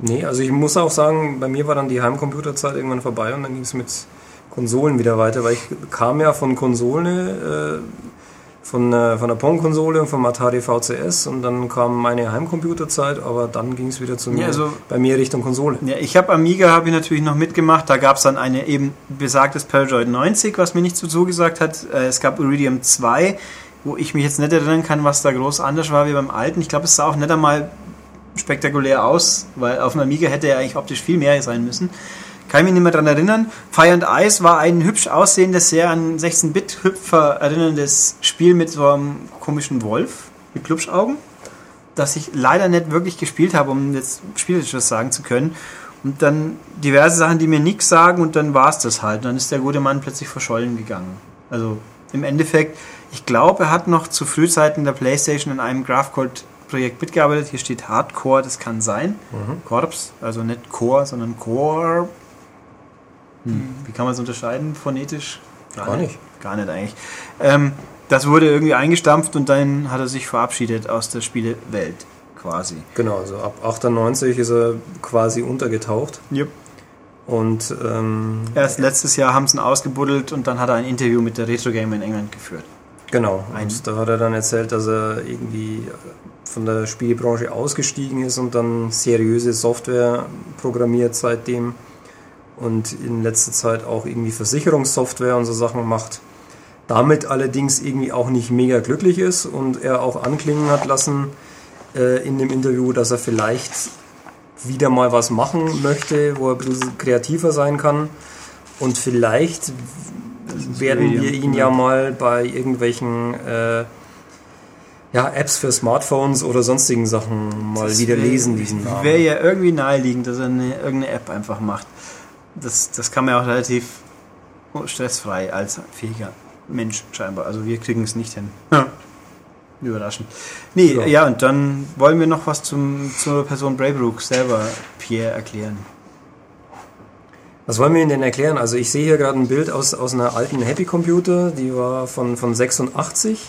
Nee, also ich muss auch sagen, bei mir war dann die Heimcomputerzeit irgendwann vorbei und dann ging es mit Konsolen wieder weiter, weil ich kam ja von Konsole, äh, von, äh, von der Pong-Konsole und vom Atari VCS und dann kam meine Heimcomputerzeit, aber dann ging es wieder zu mir, also- bei mir Richtung Konsole. Ja, ich habe Amiga habe ich natürlich noch mitgemacht. Da gab es dann eine eben besagtes Parajoid 90, was mir nicht so zugesagt hat. Äh, Es gab Iridium 2, wo ich mich jetzt nicht erinnern kann, was da groß anders war wie beim alten. Ich glaube, es sah auch nicht einmal spektakulär aus, weil auf dem Amiga hätte er eigentlich optisch viel mehr sein müssen. Kann ich mich nicht mehr daran erinnern. Fire and Ice war ein hübsch aussehendes, sehr an 16-Bit-Hüpfer erinnerndes Spiel mit so einem komischen Wolf mit Klubschaugen, das ich leider nicht wirklich gespielt habe, um jetzt spielerisch was sagen zu können. Und dann diverse Sachen, die mir nichts sagen und dann war es das halt. Dann ist der gute Mann plötzlich verschollen gegangen. Also im Endeffekt, ich glaube, er hat noch zu Frühzeiten der Playstation an einem Graphcode-Projekt mitgearbeitet. Hier steht Hardcore, das kann sein. Corps, also nicht Core, sondern Core. Hm. Wie kann man es unterscheiden phonetisch? Gar nicht. Gar nicht eigentlich. Ähm, das wurde irgendwie eingestampft und dann hat er sich verabschiedet aus der Spielewelt quasi. Genau, also ab 98 ist er quasi untergetaucht Yep. und ähm, Erst letztes Jahr haben sie ihn ausgebuddelt und dann hat er ein Interview mit der Retro Gamer in England geführt. Genau, und da hat er dann erzählt, dass er irgendwie von der Spielebranche ausgestiegen ist und dann seriöse Software programmiert seitdem und in letzter Zeit auch irgendwie Versicherungssoftware und so Sachen macht. Damit allerdings irgendwie auch nicht mega glücklich ist und er auch anklingen hat lassen äh, in dem Interview, dass er vielleicht wieder mal was machen möchte, wo er ein bisschen kreativer sein kann. Und vielleicht werden wir ihn ja mal bei irgendwelchen äh, ja, Apps für Smartphones oder sonstigen Sachen mal Das wieder wär- lesen, diesen Namen. Wäre ja irgendwie naheliegend, dass er eine, irgendeine App einfach macht. Das, das kann man ja auch relativ stressfrei als fähiger Mensch scheinbar. Also wir kriegen es nicht hin. Überraschend. Nee, Ja. ja. und dann wollen wir noch was zum, zur Person Braybrook selber, Pierre, erklären. Was wollen wir Ihnen denn erklären? Also ich sehe hier gerade ein Bild aus, aus einer alten Happy Computer, die war von, von 86.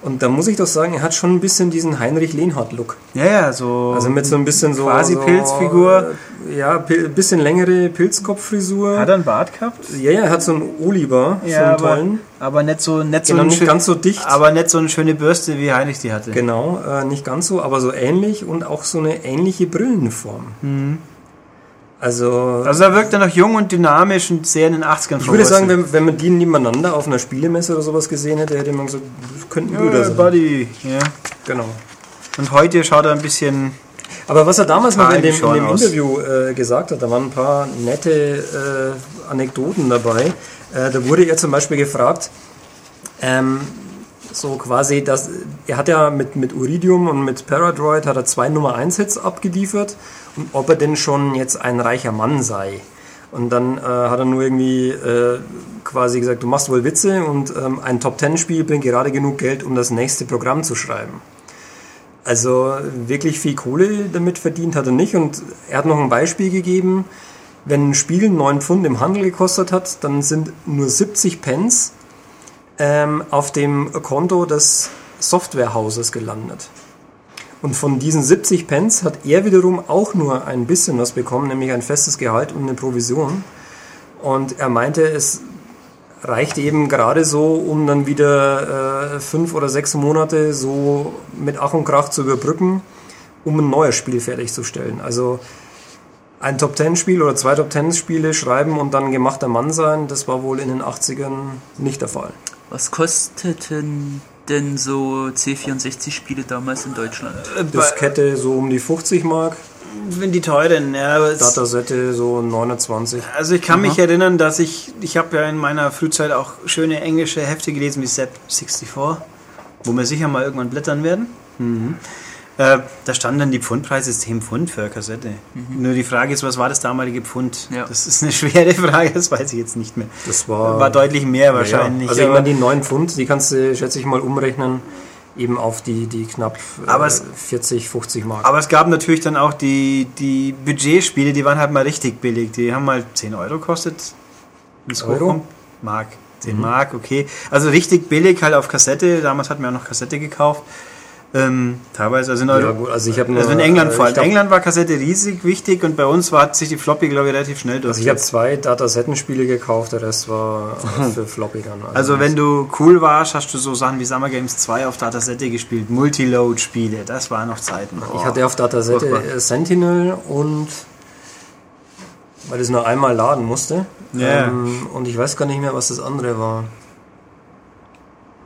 Und da muss ich doch sagen, er hat schon ein bisschen diesen Heinrich Lehnhardt-Look. Ja, ja, so. Also mit so ein bisschen so... Quasi so, Pilzfigur. Ja, bisschen längere Pilzkopffrisur. Hat er einen Bart gehabt? Ja, ja, er hat so einen Oliver, so einen aber, tollen. aber nicht so, nicht so Genau, nicht ganz so dicht. Aber nicht so eine schöne Bürste, wie Heinrich die hatte. Genau, äh, nicht ganz so, aber so ähnlich und auch so eine ähnliche Brillenform. Also, Also er wirkt dann noch jung und dynamisch und sehr in den 80ern ich würde sagen, wenn, wenn man die nebeneinander auf einer Spielemesse oder sowas gesehen hätte, hätte man gesagt, das könnten Brüder ja, sein. Buddy. Ja. Genau. Und heute schaut er ein bisschen. Aber was er damals noch in dem, in dem. Interview äh, gesagt hat, da waren ein paar nette äh, Anekdoten dabei. Äh, da wurde er zum Beispiel gefragt, ähm, so quasi, dass, er hat ja mit, mit Uridium und mit Paradroid hat er zwei Nummer 1 Hits abgeliefert ob er denn schon jetzt ein reicher Mann sei. Und dann äh, hat er nur irgendwie äh, quasi gesagt, du machst wohl Witze und ähm, ein Top Ten Spiel bringt gerade genug Geld, um das nächste Programm zu schreiben. Also wirklich viel Kohle damit verdient hat er nicht. Und er hat noch ein Beispiel gegeben. Wenn ein Spiel 9 Pfund im Handel gekostet hat, dann sind nur 70 Pence ähm, auf dem Konto des Softwarehauses gelandet. Und von diesen 70 Pence hat er wiederum auch nur ein bisschen was bekommen, nämlich ein festes Gehalt und eine Provision. Und er meinte, es reicht eben gerade so, um dann wieder äh, fünf oder sechs Monate so mit Ach und Krach zu überbrücken, um ein neues Spiel fertigzustellen. Also ein Top Ten Spiel oder zwei Top Ten Spiele schreiben und dann gemachter Mann sein, das war wohl in den 80ern nicht der Fall. Was kosteten denn so C64-Spiele damals in Deutschland? Diskette so um die 50 Mark, Wenn die teuren, ja. Aber Datasette so 29. also ich kann mich erinnern, dass ich, ich habe ja in meiner Frühzeit auch schöne englische Hefte gelesen wie Set 64, wo wir sicher mal irgendwann blättern werden. Mhm. Äh, da standen dann die Pfundpreise 10 Pfund für eine Kassette. Nur die Frage ist, was war das damalige Pfund? Ja. Das ist eine schwere Frage, das weiß ich jetzt nicht mehr. Das war, War deutlich mehr Ja, wahrscheinlich. Also ich meine, die 9 Pfund, die kannst du, schätze ich mal, umrechnen, eben auf die, die knapp äh, Aber es- 40, 50 Mark. Aber es gab natürlich dann auch die, die Budgetspiele, die waren halt mal richtig billig. Die haben mal 10 Euro gekostet. wenn's Euro? Mark. 10 Mark, okay. Also richtig billig halt auf Kassette. Damals hatten wir auch noch Kassette gekauft. Ähm, teilweise, also in, ja, gut, also ich also in England vor allem. Ich, England war Kassette riesig wichtig und bei uns war, hat sich die Floppy, glaube ich, relativ schnell durch. also ich habe zwei Datasettenspiele gekauft, der Rest war für Floppy dann. also wenn du cool warst, hast du so Sachen wie Summer Games 2 auf Datasette gespielt. Multiload-Spiele, das waren noch Zeiten. ich hatte auf Datasette Furchtbar. äh, Sentinel und weil es nur einmal laden musste. Ja. Ähm, und ich weiß gar nicht mehr, was das andere war.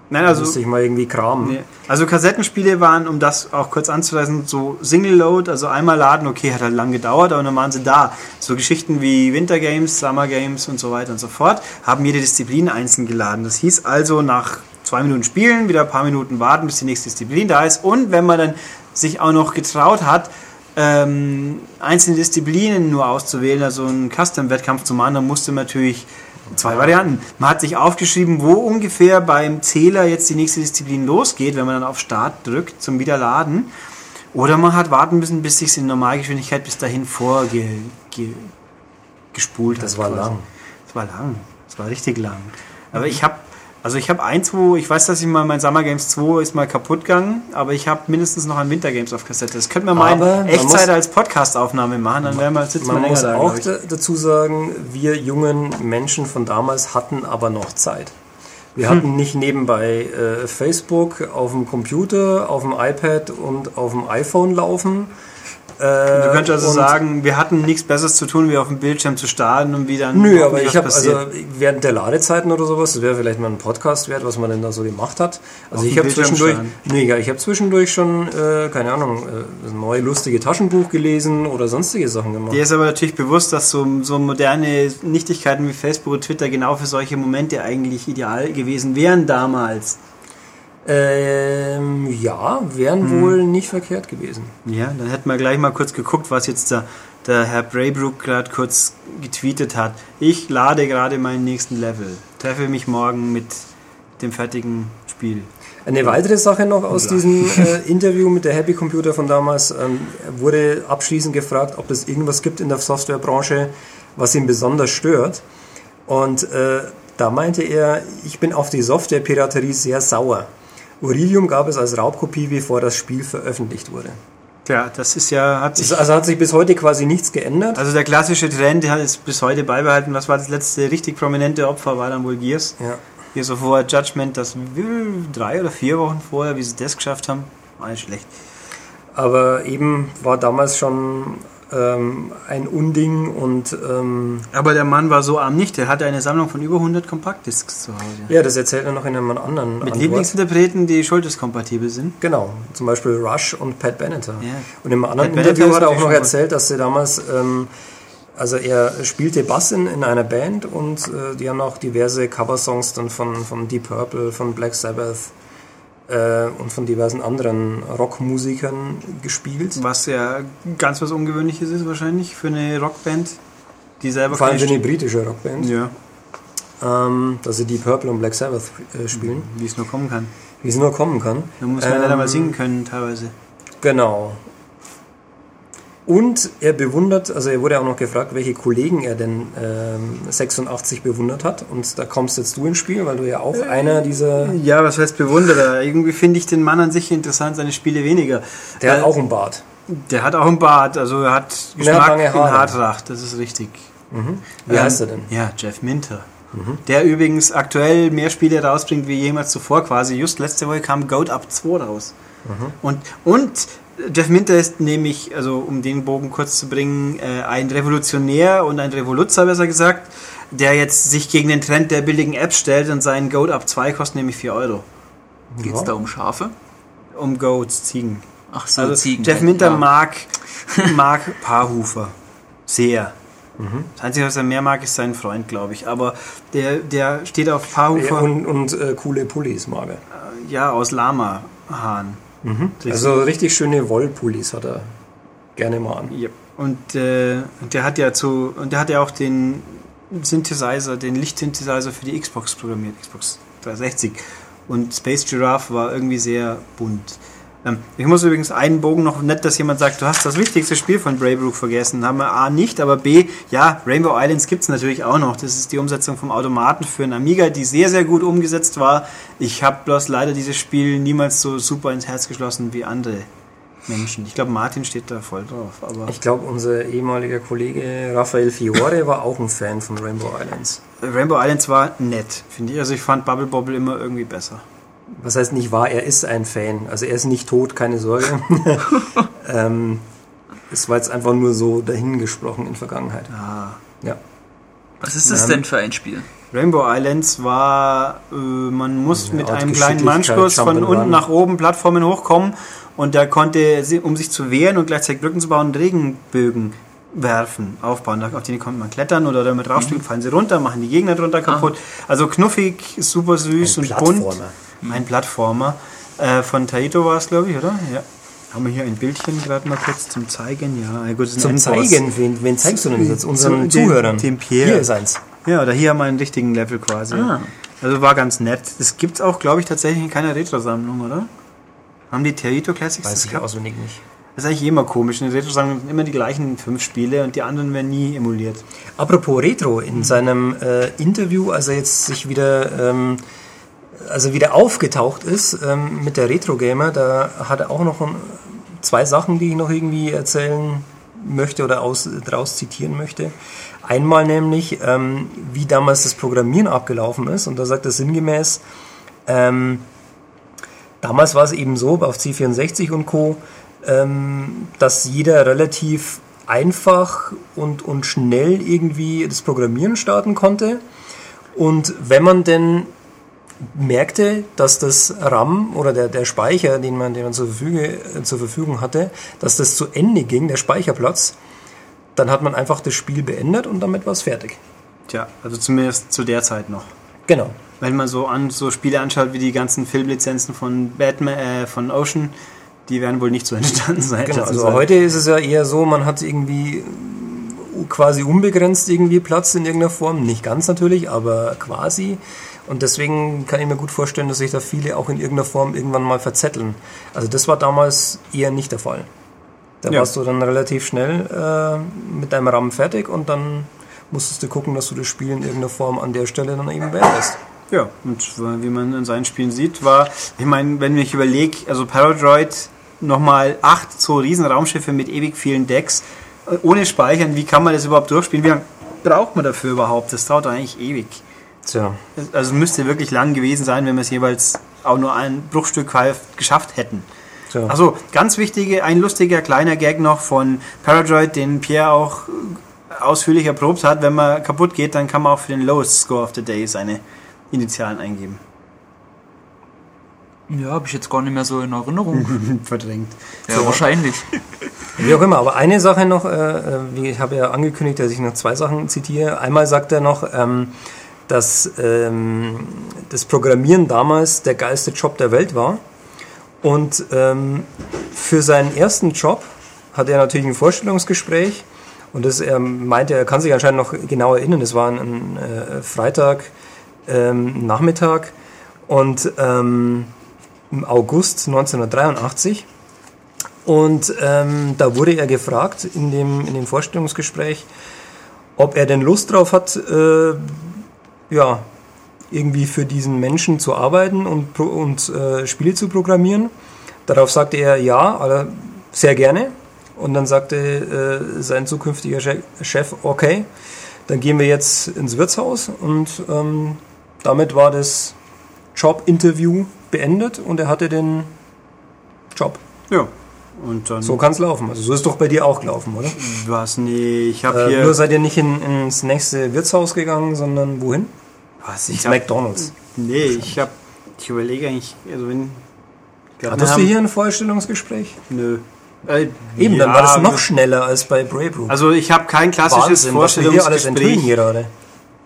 Nein, also musste ich mal irgendwie kramen. Nee. Also Kassettenspiele waren, um das auch kurz anzuweisen, so Single-Load, also einmal laden, okay, hat halt lang gedauert, aber dann waren sie da. So Geschichten wie Winter Games, Summer Games und so weiter und so fort, haben jede Disziplin einzeln geladen. Das hieß also nach zwei Minuten spielen, wieder ein paar Minuten warten, bis die nächste Disziplin da ist. Und wenn man dann sich auch noch getraut hat, ähm, einzelne Disziplinen nur auszuwählen, also einen Custom-Wettkampf zu machen, dann musste man natürlich zwei Varianten. Man hat sich aufgeschrieben, wo ungefähr beim Zähler jetzt die nächste Disziplin losgeht, wenn man dann auf Start drückt zum Wiederladen. Oder man hat warten müssen, bis sich in Normalgeschwindigkeit bis dahin vorgespult ge, gespult Das hat. war quasi. lang. Das war lang. Das war richtig lang. Aber ich habe, also ich habe eins, wo, ich weiß, dass ich mal mein Summer Games 2 ist mal kaputt gegangen, aber ich habe mindestens noch ein Winter Games auf Kassette. Das könnten wir mal Aber in man Echtzeit muss- als Podcast-Aufnahme machen, dann wären wir, sitzen Man muss da. auch dazu sagen, wir jungen Menschen von damals hatten aber noch Zeit. Wir Hm. hatten nicht nebenbei äh, Facebook auf dem Computer, auf dem iPad und auf dem iPhone laufen Du könntest also sagen, wir hatten nichts Besseres zu tun, wie auf dem Bildschirm zu starten und wie dann. Nö, aber ich habe also während der Ladezeiten oder sowas, das wäre vielleicht mal ein Podcast wert, was man denn da so gemacht hat. Also Auf ich habe zwischendurch, nee, ja, ich habe zwischendurch schon, äh, keine Ahnung, äh, ein neue lustige Taschenbuch gelesen oder sonstige Sachen gemacht. Dir ist aber natürlich bewusst, dass so, so moderne Nichtigkeiten wie Facebook und Twitter genau für solche Momente eigentlich ideal gewesen wären damals. Ähm, ja, wären Hm. wohl nicht verkehrt gewesen. Ja, dann hätten wir gleich mal kurz geguckt, was jetzt der, der Herr Braybrook gerade kurz getweetet hat. Ich lade gerade meinen nächsten Level. Treffe mich morgen mit dem fertigen Spiel. Eine weitere Sache noch aus diesem äh, Interview mit der Happy Computer von damals ähm, wurde abschließend gefragt, ob es irgendwas gibt in der Softwarebranche, was ihn besonders stört. Und äh, da meinte er, ich bin auf die Softwarepiraterie sehr sauer. Aurelium gab es als Raubkopie, bevor das Spiel veröffentlicht wurde. Tja, das ist ja, hat sich. Also hat sich bis heute quasi nichts geändert. Also der klassische Trend, der hat es bis heute beibehalten. Was war das letzte richtig prominente Opfer? War dann wohl Gears. Ja. Gears of War Judgment, das drei oder vier Wochen vorher, wie sie das geschafft haben, war nicht schlecht. Aber eben war damals schon ähm, ein Unding und ähm, Aber der Mann war so arm nicht. Der hatte eine Sammlung von über 100 Kompaktdiscs zu Hause. ja, das erzählt er noch in einem anderen Mit Antwort. Lieblingsinterpreten, die Schulterskompatibel sind. Genau, zum Beispiel Rush und Pat Benatar. Ja. Und im anderen Pat Interview hat er auch noch erzählt, dass sie damals, ähm, also er spielte Bass in, in einer Band und äh, die haben auch diverse Coversongs dann von, von Deep Purple, von Black Sabbath äh, und von diversen anderen Rockmusikern gespielt. Was ja ganz was Ungewöhnliches ist wahrscheinlich für eine Rockband, die selber Vor allem für eine britische Rockband, Ja, ähm, dass sie Deep Purple und Black Sabbath äh, spielen, wie es nur kommen kann. wie es nur kommen kann. Da muss man Ähm, leider mal singen können teilweise. Genau. Und er bewundert, also er wurde auch noch gefragt, welche Kollegen er denn ähm, 86 bewundert hat. Und da kommst jetzt du ins Spiel, weil du ja auch einer dieser. Ja, was heißt Bewunderer? Irgendwie finde ich den Mann an sich interessant, seine Spiele weniger. Der Äh, hat auch einen Bart. Der hat auch einen Bart, also er hat Geschmack in Haare. Haartracht, das ist richtig. Wie Ähm, heißt er denn? Ja, Jeff Minter. Der übrigens aktuell mehr Spiele rausbringt wie jemals zuvor quasi. Just letzte Woche kam Goat Up 2 raus. Und, und Jeff Minter ist nämlich, also um den Bogen kurz zu bringen, äh, ein Revolutionär und ein Revoluzzer, besser gesagt, der jetzt sich gegen den Trend der billigen Apps stellt und sein Goat Up 2 kostet nämlich 4 Euro. Geht es Ja. da um Schafe? Um Goats, Ziegen. Ach so, Also Ziegen. Jeff Minter ja. mag, mag Paarhufer. Sehr. Das Einzige, was er mehr mag, ist sein Freund, glaube ich. Aber der, der steht auf Ja, Paarhufer, und und äh, coole Pullis mag er. ja, aus Lama-Haaren. Richtig. Also richtig schöne Wollpullis hat er gerne mal an. Ja. Und äh, der hat ja zu und der hat ja auch den Synthesizer, den Lichtsynthesizer für die Xbox programmiert, Xbox 360. Und Space Giraffe war irgendwie sehr bunt. Ähm, ich muss übrigens einen Bogen noch nett, dass jemand sagt, du hast das wichtigste Spiel von Braybrook vergessen. Haben wir A nicht, aber B, ja, Rainbow Islands gibt es natürlich auch noch. Das ist die Umsetzung vom Automaten für einen Amiga, die sehr, sehr gut umgesetzt war. Ich habe bloß leider dieses Spiel niemals so super ins Herz geschlossen wie andere Menschen. Ich glaube, Martin steht da voll drauf. Aber Ich glaube, unser ehemaliger Kollege Raphael Fiore war auch ein Fan von Rainbow Islands. Rainbow Islands war nett, finde ich. Also ich fand Bubble Bobble immer irgendwie besser. Was heißt nicht wahr, er ist ein Fan. Also er ist nicht tot, keine Sorge. ähm, es war jetzt einfach nur so dahingesprochen in Vergangenheit. Ah. Ja. Was ist das denn für ein Spiel? Rainbow Islands war, äh, man muss mit Art einem kleinen Manschkurs von unten nach oben Plattformen hochkommen und der konnte, um sich zu wehren und gleichzeitig Brücken zu bauen, Regenbögen werfen, aufbauen. Auf denen konnte man klettern oder damit draufspringen, Mhm. fallen sie runter, machen die Gegner drunter kaputt. Also knuffig, super süß Ein und bunt. Ein Plattformer. Äh, von Taito war es, glaube ich, oder? Ja. Haben wir hier ein Bildchen gerade mal kurz zum Zeigen? Ja, gut, das ist ein Zum Endboss. Zeigen, wen, wen zeigst du denn jetzt? Unseren Den- Zuhörern. den Pierre. Hier ist eins. Ja, oder hier haben wir einen richtigen Level quasi. Ah. Also war ganz nett. Das gibt's auch, glaube ich, tatsächlich in keiner Retro-Sammlung, oder? Haben die Terito Classics Weiß das ich gehabt? auswendig nicht. Das ist eigentlich immer komisch. In der Retro-Sammlung sind immer die gleichen fünf Spiele und die anderen werden nie emuliert. Apropos Retro, in seinem äh, Interview, als er jetzt sich wieder, ähm, also wieder aufgetaucht ist ähm, mit der Retro Gamer, da hat er auch noch ein, zwei Sachen, die ich noch irgendwie erzählen möchte oder aus, daraus zitieren möchte. Einmal nämlich, ähm, wie damals das Programmieren abgelaufen ist, und da sagt er sinngemäß, ähm, damals war es eben so, auf C64 und Co., ähm, dass jeder relativ einfach und, und schnell irgendwie das Programmieren starten konnte. Und wenn man denn merkte, dass das RAM oder der, der Speicher, den man, den man zur, Verfüge, zur Verfügung hatte, dass das zu Ende ging, der Speicherplatz, dann hat man einfach das Spiel beendet und damit war es fertig. Tja, also zumindest zu der Zeit noch. Genau. Wenn man so an so Spiele anschaut wie die ganzen Filmlizenzen von Batman, äh, von Ocean, die werden wohl nicht so entstanden sein. Genau, also heute ist es ja eher so, man hat irgendwie quasi unbegrenzt irgendwie Platz in irgendeiner Form. Nicht ganz natürlich, aber quasi. Und deswegen kann ich mir gut vorstellen, dass sich da viele auch in irgendeiner Form irgendwann mal verzetteln. Also das war damals eher nicht der Fall. Da ja. warst du dann relativ schnell äh, mit deinem Rahmen fertig und dann musstest du gucken, dass du das Spiel in irgendeiner Form an der Stelle dann eben beendest. Ja, und wie man in seinen Spielen sieht, war, ich meine, wenn ich überlege, also Paradroid nochmal acht so riesen Raumschiffe mit ewig vielen Decks, äh, ohne Speichern, wie kann man das überhaupt durchspielen? Wie lange braucht man dafür überhaupt? Das dauert eigentlich ewig. Tja. Also müsste wirklich lang gewesen sein, wenn wir es jeweils auch nur ein Bruchstück geschafft hätten. Tja. Also ganz wichtige, ein lustiger kleiner Gag noch von Paradroid, den Pierre auch ausführlich erprobt hat. Wenn man kaputt geht, dann kann man auch für den Lowest Score of the Day seine Initialen eingeben. Ja, habe ich jetzt gar nicht mehr so in Erinnerung. Verdrängt. Ja, so. wahrscheinlich. Wie auch immer, aber eine Sache noch, äh, äh, wie ich habe ja angekündigt, dass ich noch zwei Sachen zitiere. Einmal sagt er noch, ähm, dass ähm, das Programmieren damals der geilste Job der Welt war. Und ähm, für seinen ersten Job hat er natürlich ein Vorstellungsgespräch. Und das, er meinte, er kann sich anscheinend noch genau erinnern, das war ein, ein äh, Freitag ähm, Nachmittag und ähm, im August 1983. Und ähm, da wurde er gefragt in dem, in dem Vorstellungsgespräch, ob er denn Lust drauf hat, äh, ja, irgendwie für diesen Menschen zu arbeiten und, und äh, Spiele zu programmieren. Darauf sagte er ja, sehr gerne. Und dann sagte äh, sein zukünftiger Chef, okay, dann gehen wir jetzt ins Wirtshaus. Und ähm, damit war das Jobinterview beendet und er hatte den Job. Ja. Und dann so kann es laufen. Also so ist doch bei dir auch gelaufen, oder? Was? Nee, ich habe äh, hier... Nur seid ihr nicht in, ins nächste Wirtshaus gegangen, sondern wohin? Was? Ich hab, McDonalds. Nee, ich habe... Ich überlege eigentlich... Also wenn... Hattest du hier ein Vorstellungsgespräch? Nö. Äh, Eben, ja, dann war das noch schneller als bei Brave Also ich habe kein klassisches Wahnsinn, Vorstellungsgespräch hier alles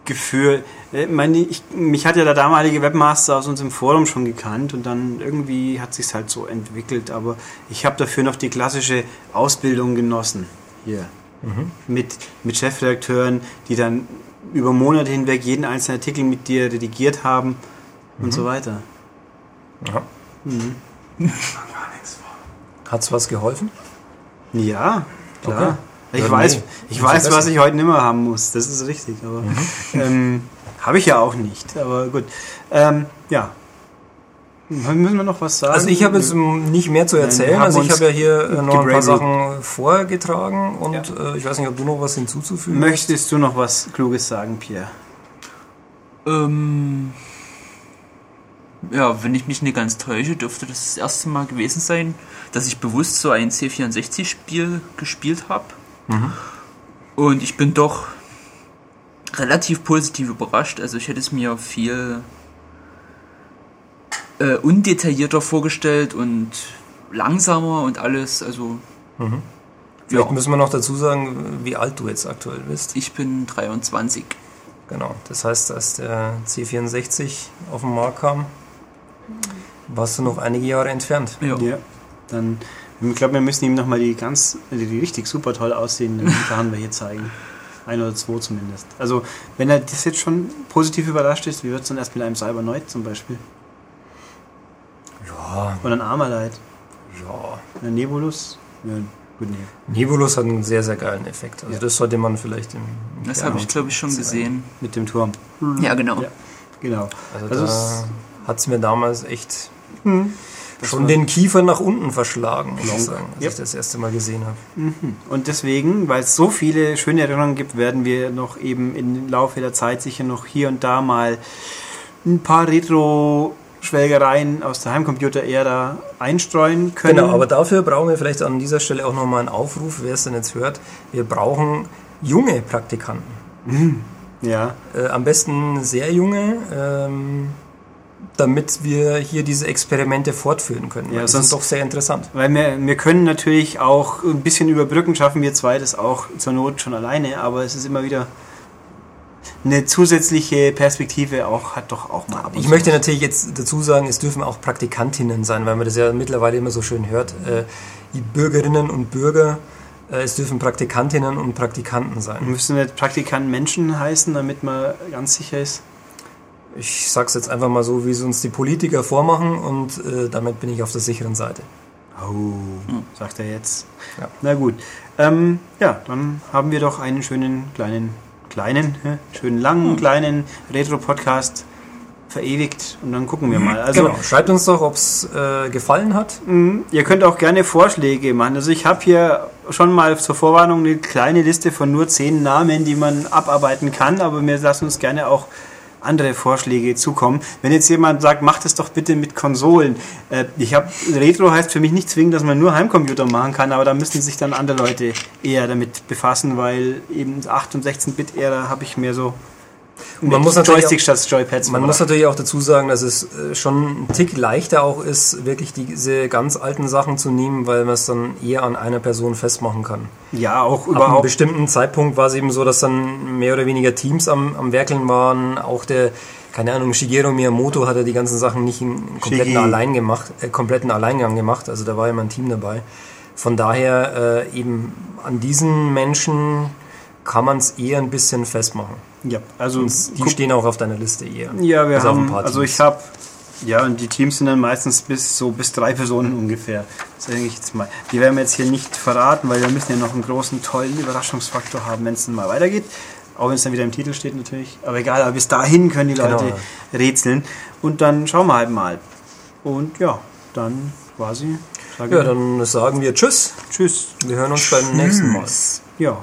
Gefühl. Äh, meine, ich, mich hat ja der damalige Webmaster aus unserem Forum schon gekannt und dann irgendwie hat sich halt so entwickelt. Aber ich habe dafür noch die klassische Ausbildung genossen hier mhm. mit mit Chefredakteuren, die dann über Monate hinweg jeden einzelnen Artikel mit dir redigiert haben mhm. und so weiter. Ja. Mhm. Hat es was geholfen? Ja, klar. Okay. Ich ja, weiß, nee. ich weiß was ich heute nicht mehr haben muss. Das ist richtig. Aber mhm. ähm, habe ich ja auch nicht. Aber gut. Ähm, ja. Müssen wir noch was sagen? Also ich habe jetzt nicht mehr zu erzählen. Nein, also ich habe ja hier äh, noch ein paar Sachen vorgetragen und ja. äh, ich weiß nicht, ob du noch was hinzuzufügen Möchtest hast? du noch was Kluges sagen, Pierre? Ähm, ja, wenn ich mich nicht ganz täusche, dürfte das das erste Mal gewesen sein, dass ich bewusst so ein C64-Spiel gespielt habe. Mhm. Und ich bin doch relativ positiv überrascht. Also ich hätte es mir viel äh, undetaillierter vorgestellt und langsamer und alles. Also mhm. Vielleicht ja. müssen wir noch dazu sagen, wie alt du jetzt aktuell bist. Ich bin 23. Genau, das heißt, als der C64 auf den Markt kam, warst du noch einige Jahre entfernt. Ja. ja. Dann, ich glaube, wir müssen ihm nochmal die ganz, die richtig super toll aussehenden Gitarren wir hier zeigen. Ein oder zwei zumindest. Also, wenn er das jetzt schon positiv überrascht ist, wie wird es dann erst mit einem Cybernoid zum Beispiel? Ja. Oder ein Armalite? Ja. Ein Nebulus? Ja, gut, nee. Nebulus hat einen sehr, sehr geilen Effekt. Also, ja. das sollte man vielleicht im. im das habe ich, glaube ich, schon gesehen. Mit dem Turm. Ja, genau. Ja, genau. Also, also da hat es mir damals echt. Hm schon den Kiefer nach unten verschlagen, muss ich sagen, als yep. ich das erste Mal gesehen habe. Mhm. Und deswegen, weil es so viele schöne Erinnerungen gibt, werden wir noch eben im Laufe der Zeit sicher noch hier und da mal ein paar Retro Schwelgereien aus der Heimcomputer-Ära einstreuen können. Genau, aber dafür brauchen wir vielleicht an dieser Stelle auch nochmal einen Aufruf, wer es denn jetzt hört. Wir brauchen junge Praktikanten. ja. Äh, am besten sehr junge, ähm, damit wir hier diese Experimente fortführen können. Ja, sonst- sind doch sehr interessant. Weil wir, wir können natürlich auch ein bisschen überbrücken, schaffen wir zwei das auch zur Not schon alleine, aber es ist immer wieder eine zusätzliche Perspektive auch, hat doch auch mal Ich möchte natürlich jetzt dazu sagen, es dürfen auch Praktikantinnen sein, weil man das ja mittlerweile immer so schön hört. Äh, die Bürgerinnen und Bürger, äh, es dürfen Praktikantinnen und Praktikanten sein. Müssen wir Praktikanten Menschen heißen, damit man ganz sicher ist? Ich sag's jetzt einfach mal so, wie es uns die Politiker vormachen und äh, damit bin ich auf der sicheren Seite. Oh, sagt er jetzt. Ja. Na gut. Ähm, ja, dann haben wir doch einen schönen kleinen, kleinen, hä? schönen langen, kleinen Retro-Podcast verewigt und dann gucken wir mal. Also genau, schreibt uns doch, ob's äh, gefallen hat. mh, ihr könnt auch gerne Vorschläge machen. Also ich habe hier schon mal zur Vorwarnung eine kleine Liste von nur zehn Namen, die man abarbeiten kann, aber wir lassen uns gerne auch andere Vorschläge zukommen. Wenn jetzt jemand sagt, macht es doch bitte mit Konsolen. Äh, ich habe Retro heißt für mich nicht zwingend, dass man nur Heimcomputer machen kann, aber da müssen sich dann andere Leute eher damit befassen, weil eben 8 und 16-Bit-Ära habe ich mehr so man mit muss natürlich Joystick statt Joypads. Man muss natürlich auch dazu sagen, dass es äh, schon ein Tick leichter auch ist, wirklich diese ganz alten Sachen zu nehmen, weil man es dann eher an einer Person festmachen kann. ja auch Ab einem überhaupt. bestimmten Zeitpunkt war es eben so, dass dann mehr oder weniger Teams am, am Werkeln waren. Auch der, keine Ahnung, Shigeru Miyamoto hat ja die ganzen Sachen nicht in kompletten, Shigi. Allein gemacht, äh, kompletten Alleingang gemacht. Also da war immer ein Team dabei. Von daher äh, eben an diesen Menschen kann man es eher ein bisschen festmachen. Ja, also Die guck- stehen auch auf deiner Liste eher. Ja, wir Also haben, also ich habe, ja, und die Teams sind dann meistens bis so bis drei Personen ungefähr. Sage ich jetzt mal. Die werden wir jetzt hier nicht verraten, weil wir müssen ja noch einen großen, tollen Überraschungsfaktor haben, wenn es dann mal weitergeht. Auch wenn es dann wieder im Titel steht natürlich. Aber egal, aber bis dahin können die Genau, Leute rätseln. Und dann schauen wir halt mal. Und ja, dann quasi. Ja, dann sagen wir Tschüss. Tschüss. Wir hören uns beim nächsten Mal. Ja,